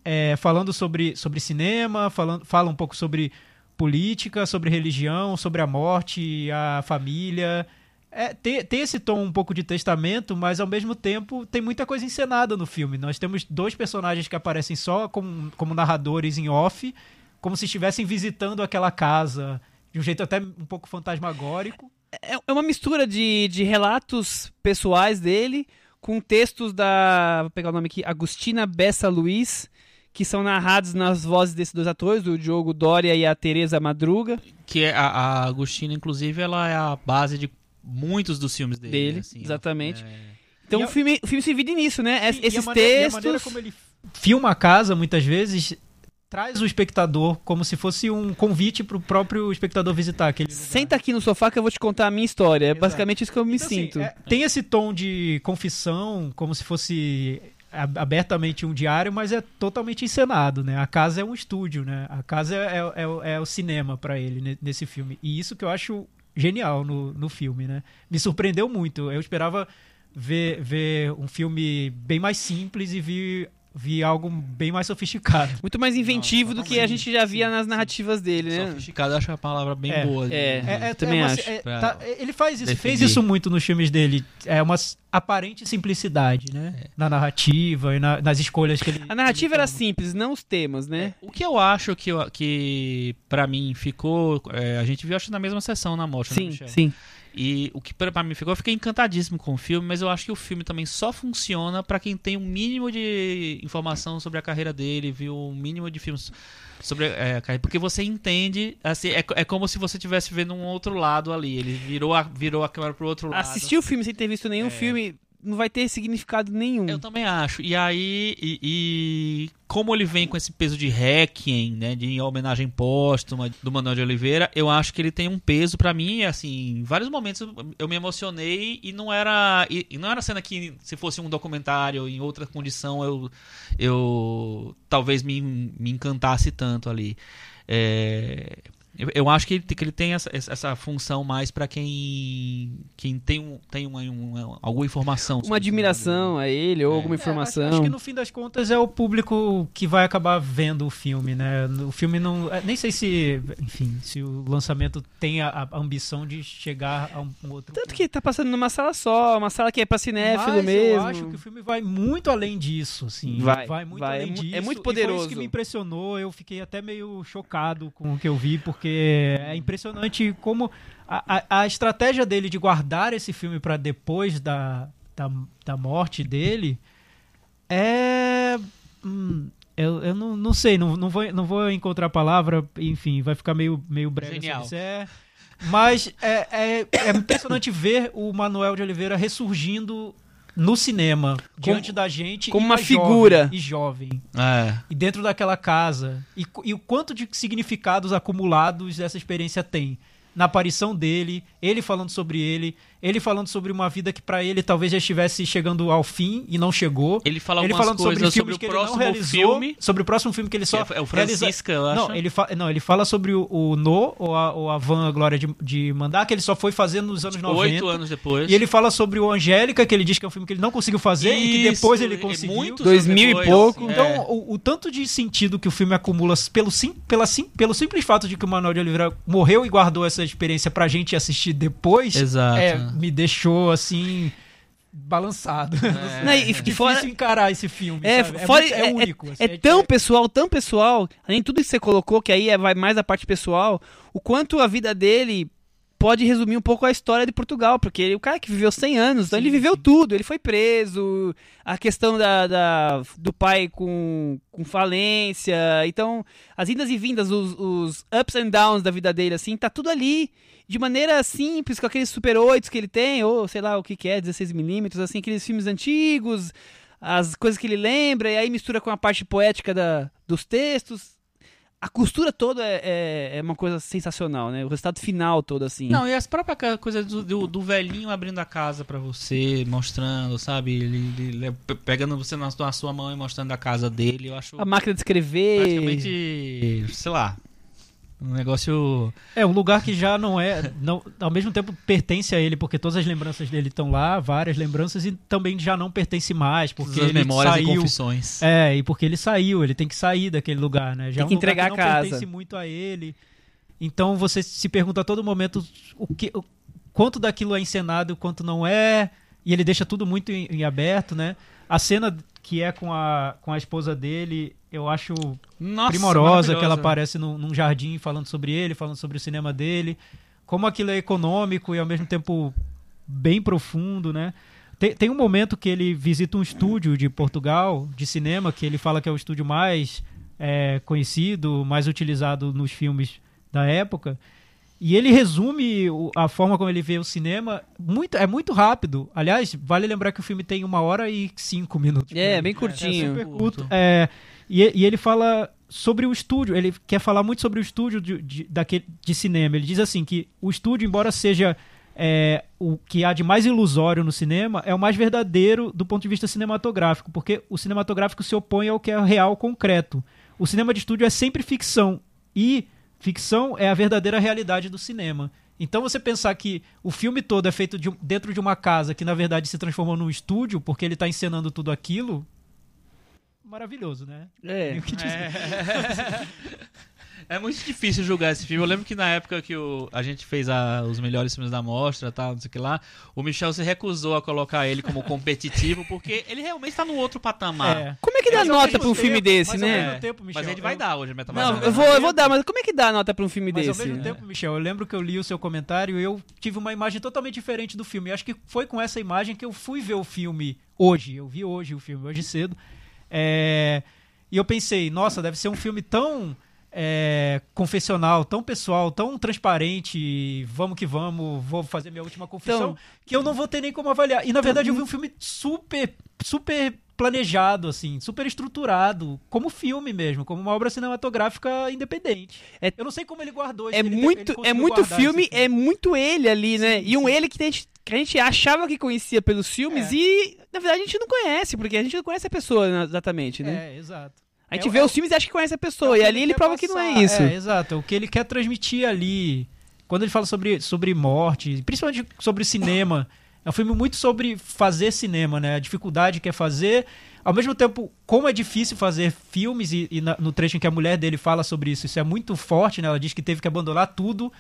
é, falando sobre, sobre cinema, falando, fala um pouco sobre política, sobre religião, sobre a morte, a família. É, tem, tem esse tom um pouco de testamento, mas ao mesmo tempo tem muita coisa encenada no filme. Nós temos dois personagens que aparecem só como, como narradores em off, como se estivessem visitando aquela casa de um jeito até um pouco fantasmagórico. É é uma mistura de, de relatos pessoais dele com textos da. Vou pegar o nome aqui, Agustina Bessa Luiz, que são narrados nas vozes desses dois atores, do Diogo Dória e a Teresa Madruga. Que é a, a Agostina, inclusive, ela é a base de muitos dos filmes dele. Dele, né, assim, exatamente. é- Então E o, filme, o filme se divide nisso, né? Es- Sim, e a Esses maneira- e a textos. maneira como ele filma a casa, muitas vezes, traz o espectador como se fosse um convite para o próprio espectador visitar aquele lugar. Senta aqui no sofá que eu vou te contar a minha história. É basicamente isso que eu me Então, assim, sinto. é, tem esse tom de confissão, como se fosse abertamente um diário, mas é totalmente encenado, né? A casa é um estúdio, né? A casa é, é- é o- é cinema para ele ne- nesse filme. E isso que eu acho genial no, no filme, né? Me surpreendeu muito. Eu esperava ver, ver um filme bem mais simples e vi, vi algo bem mais sofisticado. Muito mais inventivo Não, do que a gente já via sim, nas sim. narrativas dele, né? Sofisticado, eu acho a palavra bem É, boa. é. de- É, é- também é uma- acho. é- tá- ele faz isso, fez isso muito nos filmes dele. É uma aparente simplicidade, né? Na narrativa e na- nas escolhas que ele. A narrativa ele era simples, não os temas, né? O que eu acho que, que para mim ficou. é, a gente viu, acho, na mesma sessão na né, Sim, Michel? sim. E o que pra pra mim ficou, eu fiquei encantadíssimo com o filme, mas eu acho que o filme também só funciona pra quem tem um mínimo de informação sobre a carreira dele, viu um mínimo de filmes sobre é, a carreira, porque você entende, assim, é, é como se você estivesse vendo um outro lado ali, ele virou a, virou a câmera pro outro lado. Assistir o filme sem ter visto nenhum É. filme não vai ter significado nenhum. Eu também acho. E aí, e, e como ele vem com esse peso de Requiem, né, de homenagem póstuma do Manuel de Oliveira, eu acho que ele tem um peso pra mim, assim, em vários momentos eu- eu me emocionei e não era e, e não era cena que se fosse um documentário em outra condição eu eu talvez me, me encantasse tanto ali. É, eu, eu acho que ele, que ele tem essa, essa função mais pra quem quem tem, um, tem uma, uma- alguma informação. Uma admiração a ele ou É. alguma É, acho- informação. acho, que no fim das contas é o público que vai acabar vendo o filme, né? O filme não. é, Nem sei se. Enfim, se o lançamento tem a, a ambição de chegar a um, um outro. Tanto que tá passando numa sala só, uma sala que é pra cinéfilo Mas mesmo. eu acho que o filme vai muito além disso, assim. Vai, muito vai. É além mu- disso. é muito e foi poderoso. isso que me impressionou. Eu fiquei até meio chocado com o que eu vi, porque é impressionante como a, a, a estratégia dele de guardar esse filme para depois da, da, da morte dele é. hum, eu, eu não, não sei, não, não, vou, não vou encontrar a palavra, enfim, vai ficar meio, meio breve. Genial. assim, é, mas é, é, é impressionante ver o Manuel de Oliveira ressurgindo no cinema, diante da gente. como e uma mais jovem, figura. E jovem. É. E dentro daquela casa. E, e o quanto de significados acumulados essa experiência tem. Na aparição dele, ele falando sobre ele, ele falando sobre uma vida que pra ele talvez já estivesse chegando ao fim e não chegou. Ele fala ele algumas falando sobre coisas filmes sobre, que o ele não próximo realizou, filme. sobre o próximo filme que ele só que é o realiza- Francisca, eu acho. não, ele fa... não, ele fala sobre o, o No, ou a, ou a Van Glória de, de Mandar, que ele só foi fazer nos anos 90. Oito anos depois. E ele fala sobre o Angélica, que ele diz que é um filme que ele não conseguiu fazer e que Isso, depois ele é conseguiu. muitos 2000 e anos depois, pouco. é. Então, o, o tanto de sentido que o filme acumula pelo, sim, pela, sim, pelo simples fato de que o Manuel de Oliveira morreu e guardou essa experiência pra gente assistir depois, Exato. é, me deixou assim balançado. É. Não, e- Difícil fora- encarar esse filme. É, sabe? fora- muito- é- é- único. assim, É tão pessoal, tão pessoal, além de tudo isso que você colocou, que aí é- vai mais da parte pessoal, o quanto a vida dele pode resumir um pouco a história de Portugal, porque ele, o cara que viveu 100 anos, então Sim, ele viveu sim. tudo, ele foi preso, a questão da, da- do pai com, com falência, então as indas e vindas, os, os ups and downs da vida dele, assim, tá tudo ali, de maneira simples, com aqueles Super 8 que ele tem, ou sei lá o que que é, 16mm, assim, aqueles filmes antigos, as coisas que ele lembra, e aí mistura com a parte poética da, dos textos. A costura toda é, é, é uma coisa sensacional, né? O resultado final todo, assim. Não, e as próprias coisas do, do, do velhinho abrindo a casa pra você, mostrando, sabe? Ele, ele- ele pegando você na sua mão e mostrando a casa dele, eu acho A máquina de escrever. praticamente, sei lá, um negócio... É, um lugar que já não é. Não, ao mesmo tempo pertence a ele, porque todas as lembranças dele estão lá, várias lembranças, e também já não pertence mais, porque as ele memórias e saiu. confissões. É, e porque ele saiu, ele tem que sair daquele lugar, né? Já Tem é um que lugar entregar que a não casa. pertence muito a ele. Então você se pergunta a todo momento o que, o, quanto daquilo é encenado, quanto não é, e ele deixa tudo muito em, em aberto, né? A cena que é com a, com a esposa dele, eu acho Nossa, primorosa, que ela aparece num, num jardim falando sobre ele, falando sobre o cinema dele, como aquilo é econômico e ao mesmo tempo bem profundo, né? Tem, tem um momento que ele visita um estúdio de Portugal, de cinema, que ele fala que é o estúdio mais é, conhecido, mais utilizado nos filmes da época. E ele resume a forma como ele vê o cinema muito, é muito rápido. Aliás, vale lembrar que o filme tem uma hora e cinco minutos. É, aí. bem curtinho. super Curto. curto. É, e, e ele fala sobre o estúdio, ele quer falar muito sobre o estúdio de, de, daquele, de cinema. Ele diz assim que o estúdio, embora seja é, o que há de mais ilusório no cinema, é o mais verdadeiro do ponto de vista cinematográfico, porque o cinematográfico se opõe ao que é real concreto. O cinema de estúdio é sempre ficção e ficção é a verdadeira realidade do cinema. Então você pensar que o filme todo é feito de dentro de uma casa que na verdade se transformou num estúdio porque ele está encenando tudo aquilo, maravilhoso, né? É. Tem o que dizer. É muito difícil julgar esse filme. Eu lembro que na época que o- a gente fez a- os melhores filmes da mostra, tal, não sei o que lá, o Michel se recusou a colocar ele como competitivo, porque ele realmente tá no outro patamar. É. Como é que dá Mas ao nota pra um filme tempo- desse, mas ao né? mesmo tempo, Michel, Mas ele vai eu- dar hoje a Não, Metabaixo. eu vou, eu vou dar, mas como é que dá nota pra um filme Mas desse? ao mesmo tempo, Michel, eu lembro que eu li o seu comentário e eu tive uma imagem totalmente diferente do filme. Eu acho que foi com essa imagem que eu fui ver o filme hoje. Eu vi hoje o filme, hoje cedo. É, E eu pensei, nossa, deve ser um filme tão é, confessional, tão pessoal, tão transparente. Vamos que vamos, vou fazer minha última confissão. Então- que eu não vou ter nem como avaliar. E na verdade eu vi um filme super, super planejado, assim, super estruturado, como filme mesmo, como uma obra cinematográfica independente. É- eu não sei como ele guardou isso. É ele muito, é muito filme, filme. é muito ele ali, né? Sim, e um sim. ele que a, gente, que a gente achava que conhecia pelos filmes É. e, na verdade, a gente não conhece, porque a gente não conhece a pessoa exatamente, né? É, exato. A gente é o- vê é os filmes e acha que conhece a É pessoa, o e ali ele quer prova que não é passar. isso. É, exato. O que ele quer transmitir ali. Quando ele fala sobre, sobre morte, principalmente sobre cinema, é um filme muito sobre fazer cinema, né? A dificuldade que é fazer. Ao mesmo tempo, como é difícil fazer filmes, e, e na- no trecho em que a mulher dele fala sobre isso, isso é muito forte, né? Ela diz que teve que abandonar tudo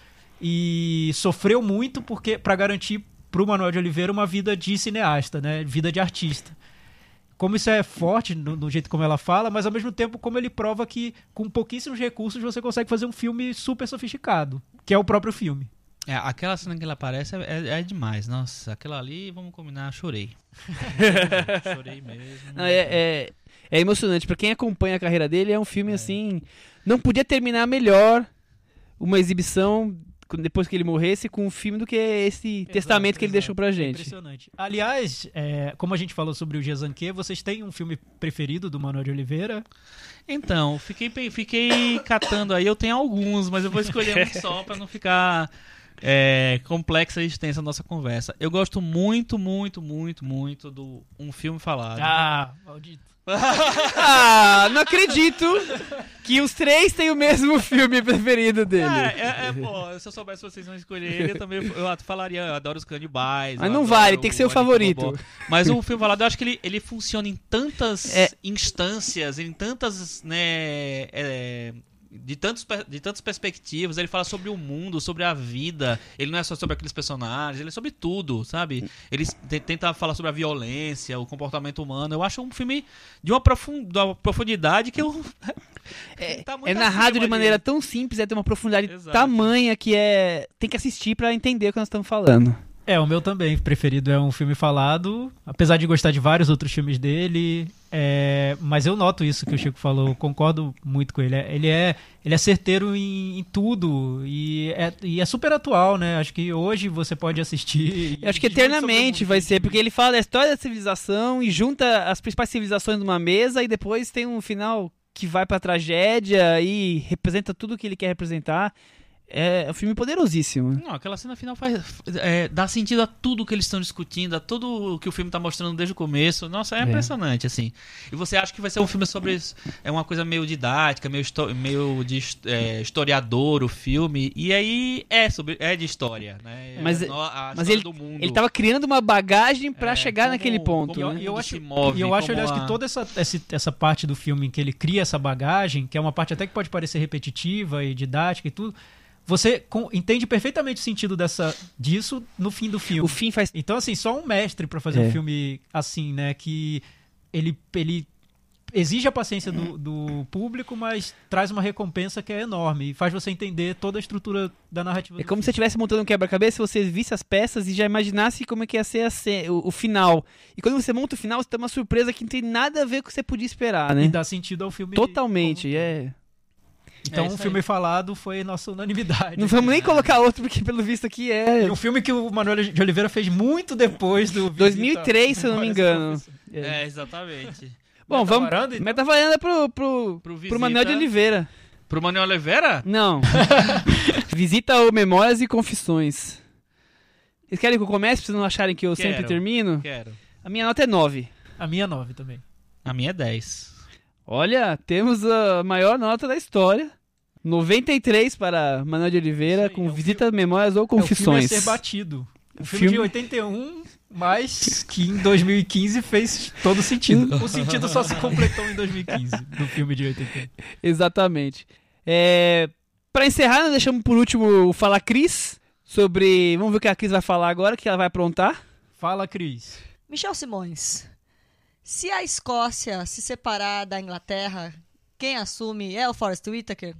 e sofreu muito porque para garantir pro Manuel de Oliveira uma vida de cineasta, né? Vida de artista como isso é forte no, no jeito como ela fala, mas ao mesmo tempo como ele prova que com pouquíssimos recursos você consegue fazer um filme super sofisticado, que é o próprio filme. É, aquela cena que ele aparece é, é- é demais. Nossa, aquela ali, vamos combinar, chorei. chorei mesmo. Não, é, é, é emocionante. Pra quem acompanha a carreira dele, é um filme assim. Não podia terminar melhor uma exibição depois que ele morresse com um filme do que esse testamento que ele exato. deixou pra gente. impressionante. Aliás, é, como a gente falou sobre o Gezanque, vocês têm um filme preferido do Manuel de Oliveira? Então, fiquei, fiquei catando aí. Eu tenho alguns, mas eu vou escolher um só pra não ficar é, complexa e extensa a nossa conversa. Eu gosto muito, muito, muito, muito do Um Filme Falado. Ah, maldito. Ah, não acredito que os três têm o mesmo filme preferido dele. Ah, é, é, pô, se eu soubesse vocês vão escolher ele, eu também eu falaria, eu adoro os canibais. Mas não vale, tem que ser o Agente favorito. Mas o filme falado, eu acho que ele, ele funciona em tantas É. instâncias, em tantas, né, é, de, tantos, de tantas perspectivas. Ele fala sobre o mundo, sobre a vida. Ele não é só sobre aqueles personagens, ele é sobre tudo, sabe? Ele te- tenta falar sobre a violência, o comportamento humano. Eu acho um filme de uma, profun- de uma profundidade que eu... É, tá é narrado de maneira tão simples, é ter uma profundidade Exato. tamanha que é. Tem que assistir pra entender o que nós estamos falando. É, o meu também preferido é um filme falado, apesar de gostar de vários outros filmes dele, é, mas eu noto isso que o Chico falou, concordo muito com ele. É- Ele é, ele é certeiro em, em tudo e é, e é super atual, né? Acho que hoje você pode assistir. Eu acho que o eternamente vai ser, porque ele fala da história da civilização e junta as principais civilizações numa mesa e depois tem um final que vai pra tragédia e representa tudo que ele quer representar. É um filme poderosíssimo. Não, aquela cena final faz, é, dá sentido a tudo que eles estão discutindo, a tudo que o filme tá mostrando desde o começo. Nossa, é, É. impressionante, assim. E você acha que vai ser um filme sobre. isso? É uma coisa meio didática, meio, meio de é, historiador o filme. E aí é, sobre, é de história, né? Mas- É no- a mas história ele- do mundo. Ele tava criando uma bagagem pra É, chegar como- naquele ponto. como- né? E eu mundo acho, se move, e eu acho aliás, a- que toda essa, essa, essa parte do filme em que ele cria essa bagagem, que é uma parte até que pode parecer repetitiva e didática e tudo, você entende perfeitamente o sentido dessa, disso no fim do filme. O fim faz. Então, assim, só um mestre pra fazer É. um filme assim, né? Que ele, ele exige a paciência do, do público, mas traz uma recompensa que é enorme e faz você entender toda a estrutura da narrativa. É como se você estivesse montando um quebra-cabeça, você visse as peças e já imaginasse como é que ia ser a o, o final. E quando você monta o final, você tem uma surpresa que não tem nada a ver com o que você podia esperar, né? E dá sentido ao filme. Totalmente, como- é. Então, É o isso filme falado foi nossa unanimidade. Não vamos nem colocar outro, porque pelo visto aqui é E um filme que o Manuel de Oliveira fez muito depois do. Visita 2003, se eu não me engano. Confissões. É, exatamente. Bom, Meta vamos. varanda, então? Meta varanda pro, pro, Pro pro Manuel de Oliveira. Pro Manuel Oliveira? Não. Visita o Memórias e Confissões. Vocês querem que eu comece pra vocês não acharem que eu Quero. sempre termino? Quero. A minha nota é 9. A minha 9 também. A minha é 10. Olha, temos a maior nota da história. 93 para Manuel de Oliveira, aí, com é Visita, Memórias ou É o filme Confissões. a ser batido. O filme, de filme- 81, mas que em 2015 fez todo sentido. O sentido só se completou em 2015, do filme de 81. Exatamente. É, para encerrar, nós deixamos por último o Fala Cris sobre. Vamos ver o que a Cris vai falar agora, o que ela vai aprontar. Fala, Cris. Michel Simões, se a Escócia se separar da Inglaterra, quem assume é o Forrest Whitaker?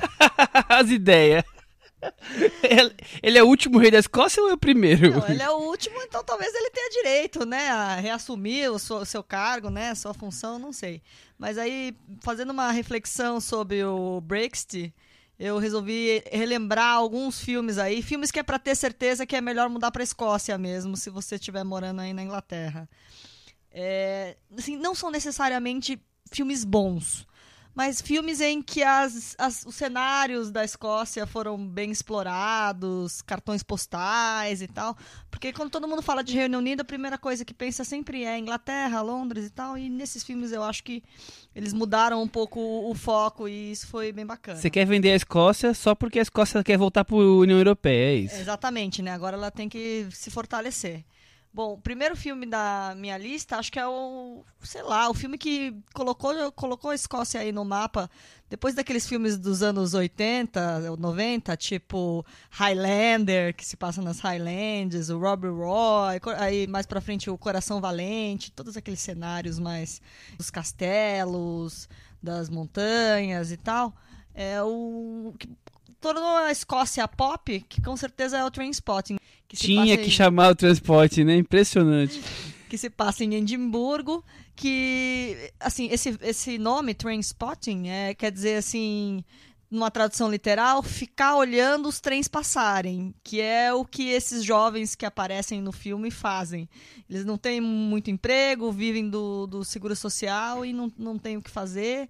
As ideias. Ele- é o último rei da Escócia ou é o primeiro? Não, ele é o último, então talvez ele tenha direito, né, a reassumir o seu, seu cargo, né, sua função, não sei. Mas aí, fazendo uma reflexão sobre o Brexit, eu resolvi relembrar alguns filmes aí, filmes que é pra ter certeza que é melhor mudar pra Escócia mesmo, se você estiver morando aí na Inglaterra. É, assim, não são necessariamente filmes bons, mas filmes em que as, as- os cenários da Escócia foram bem explorados, cartões postais e tal. Porque quando todo mundo fala de Reino Unido, a primeira coisa que pensa sempre é Inglaterra, Londres e tal. E nesses filmes eu acho que eles mudaram um pouco o, o foco e isso foi bem bacana. Você quer vender a Escócia só porque a Escócia quer voltar para a União Europeia, é isso. Exatamente, né? Agora ela tem que se fortalecer. Bom, o primeiro filme da minha lista, acho que é o, sei lá, o filme que colocou, colocou a Escócia aí no mapa, depois daqueles filmes dos anos 80, ou 90, tipo Highlander, que se passa nas Highlands, o Robbie Roy, aí mais pra frente o Coração Valente, todos aqueles cenários mais dos castelos, das montanhas e tal. É o que tornou a Escócia pop, que com certeza é o Trainspotting. Que Tinha que em- chamar o transporte, né? Impressionante. que se passa em Edimburgo, que assim, esse, esse nome Trainspotting é, quer dizer assim, numa tradução literal, ficar olhando os trens passarem, que é o que esses jovens que aparecem no filme fazem. Eles não têm muito emprego, vivem do, do seguro social e não, não têm o que fazer.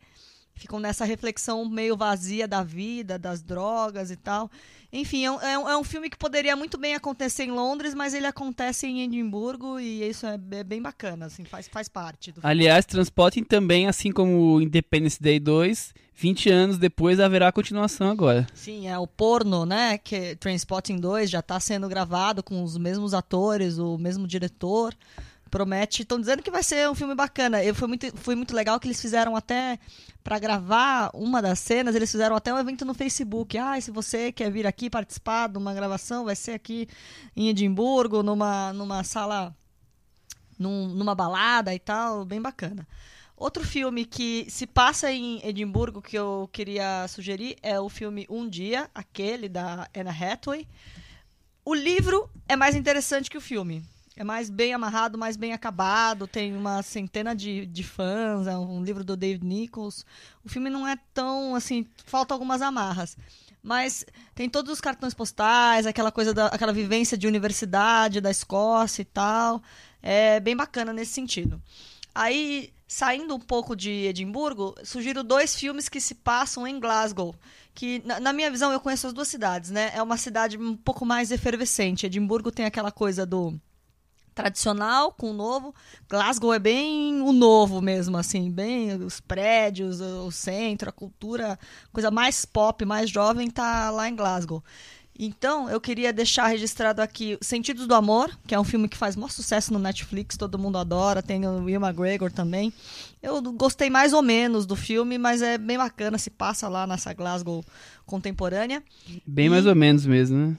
Ficam nessa reflexão meio vazia da vida, das drogas e tal. Enfim, é um, é um- é um filme que poderia muito bem acontecer em Londres, mas ele acontece em Edimburgo e isso é, é bem bacana, assim, faz, faz parte do filme. Aliás, Transporting também, assim como Independence Day 2, 20 anos depois haverá continuação agora. Sim, é o porno, né? Que Trainspotting 2 já está sendo gravado com os mesmos atores, o mesmo diretor. Promete, estão dizendo que vai ser um filme bacana. Eu, foi, muito, foi muito legal que eles fizeram até, para gravar uma das cenas, eles fizeram até um evento no Facebook. Ah, se você quer vir aqui participar de uma gravação, vai ser aqui em Edimburgo, numa, numa sala, num- numa balada e tal, bem bacana. Outro filme que se passa em Edimburgo que eu queria sugerir é o filme Um Dia, aquele da Anna Hathaway. O livro é mais interessante que o filme. É mais bem amarrado, mais bem acabado, tem uma centena de, de fãs, é um livro do David Nichols. O filme não é tão, assim, falta algumas amarras. Mas tem todos os cartões postais, aquela coisa da aquela vivência de universidade da Escócia e tal. É bem bacana nesse sentido. Aí, saindo um pouco de Edimburgo, sugiro dois filmes que se passam em Glasgow. Que, na, na minha visão, eu conheço as duas cidades, né? É uma cidade um pouco mais efervescente. Edimburgo tem aquela coisa do tradicional com o novo. Glasgow é bem o novo mesmo, assim, bem os prédios, o centro, a cultura, coisa mais pop, mais jovem tá lá em Glasgow. Então, eu queria deixar registrado aqui Sentidos do Amor, que é um filme que faz maior sucesso no Netflix, todo mundo adora, tem o Will McGregor também. Eu gostei mais ou menos do filme, mas é bem bacana, se passa lá nessa Glasgow contemporânea. Bem E- mais ou menos mesmo, né?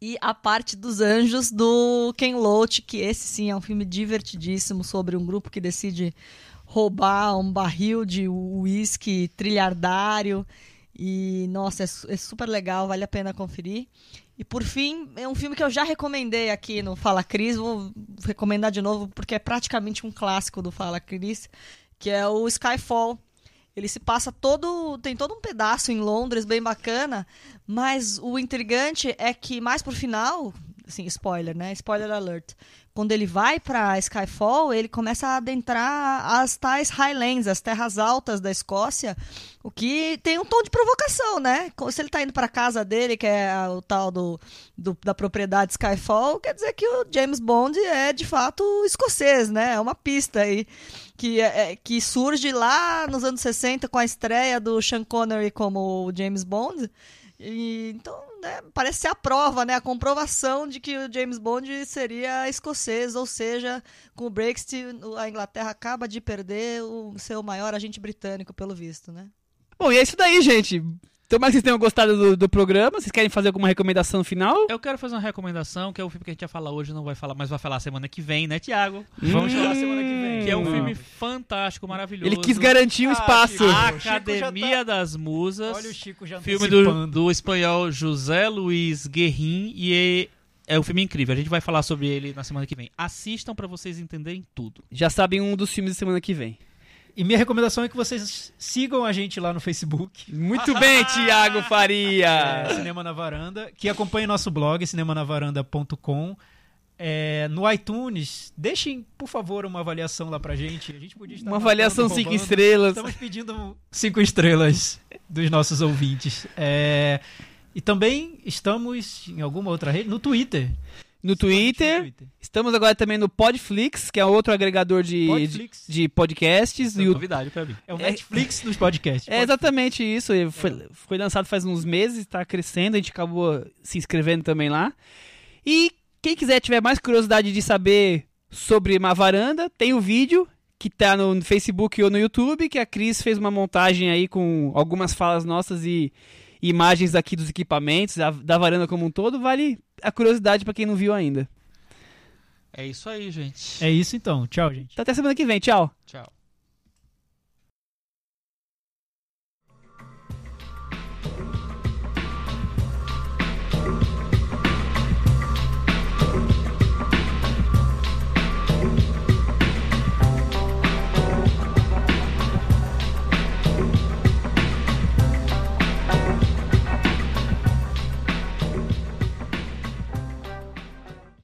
E a parte dos anjos do Ken Loach, que esse sim é um filme divertidíssimo sobre um grupo que decide roubar um barril de uísque trilhardário. E, nossa, é, é super legal, vale a pena conferir. E por fim, é um filme que eu já recomendei aqui no Fala Cris, vou recomendar de novo porque é praticamente um clássico do Fala Cris, que é o Skyfall. Ele se passa todo. tem todo um pedaço em Londres, bem bacana, mas o intrigante é que mais pro final, assim, spoiler, né? Spoiler alert. Quando ele vai pra Skyfall, ele começa a adentrar as tais Highlands, as terras altas da Escócia, o que tem um tom de provocação, né? Se ele tá indo pra casa dele, que é o tal do, do- da propriedade Skyfall, quer dizer que o James Bond é de fato escocês, né? É uma pista aí que, é- é- que surge lá nos anos 60 com a estreia do Sean Connery como James Bond. E, então, né, parece ser a prova, né, a comprovação de que o James Bond seria escocês, ou seja, com o Brexit, a Inglaterra acaba de perder o seu maior agente britânico, pelo visto, né? Bom, e é isso daí, gente. Tomara que vocês tenham gostado do, do programa. Vocês querem fazer alguma recomendação final? Eu quero fazer uma recomendação, que é o filme que a gente ia falar hoje, não vai falar, mas vai falar semana que vem, né, Tiago? Vamos falar semana que vem. Que é um Hum. filme fantástico, maravilhoso. Ele quis garantir um Ah, espaço. Chico. A O Chico já Academia das Musas. Olha o Chico já filme do, do espanhol José Luiz Guerrin e é, é um filme incrível. A gente vai falar sobre ele na semana que vem. Assistam pra vocês entenderem tudo. Já sabem um dos filmes da semana que vem. E minha recomendação é que vocês sigam a gente lá no Facebook. Muito bem, Tiago Faria. é, Cinema na Varanda, que acompanhe nosso blog, cinemanavaranda.com. É, no iTunes, deixem, por favor, uma avaliação lá pra gente. A gente podia estar Uma avaliação 5 roubando. estrelas. Estamos pedindo cinco estrelas dos nossos ouvintes. É, e também estamos em alguma outra rede, no Twitter. No Twitter. Estamos agora também no Podflix, que é outro agregador de, Podflix. de, de podcasts. Isso é E o- novidade pra mim. É o É- Netflix dos podcasts. É exatamente isso. Foi, foi lançado faz uns meses, está crescendo, a gente acabou se inscrevendo também lá. E quem quiser tiver mais curiosidade de saber sobre uma varanda, tem o vídeo que tá no Facebook ou no YouTube, que a Cris fez uma montagem aí com algumas falas nossas e imagens aqui dos equipamentos, da, da varanda como um todo. Vale a curiosidade para quem não viu ainda. É isso aí, gente. É isso então. Tchau, gente. Então, até semana que vem. Tchau.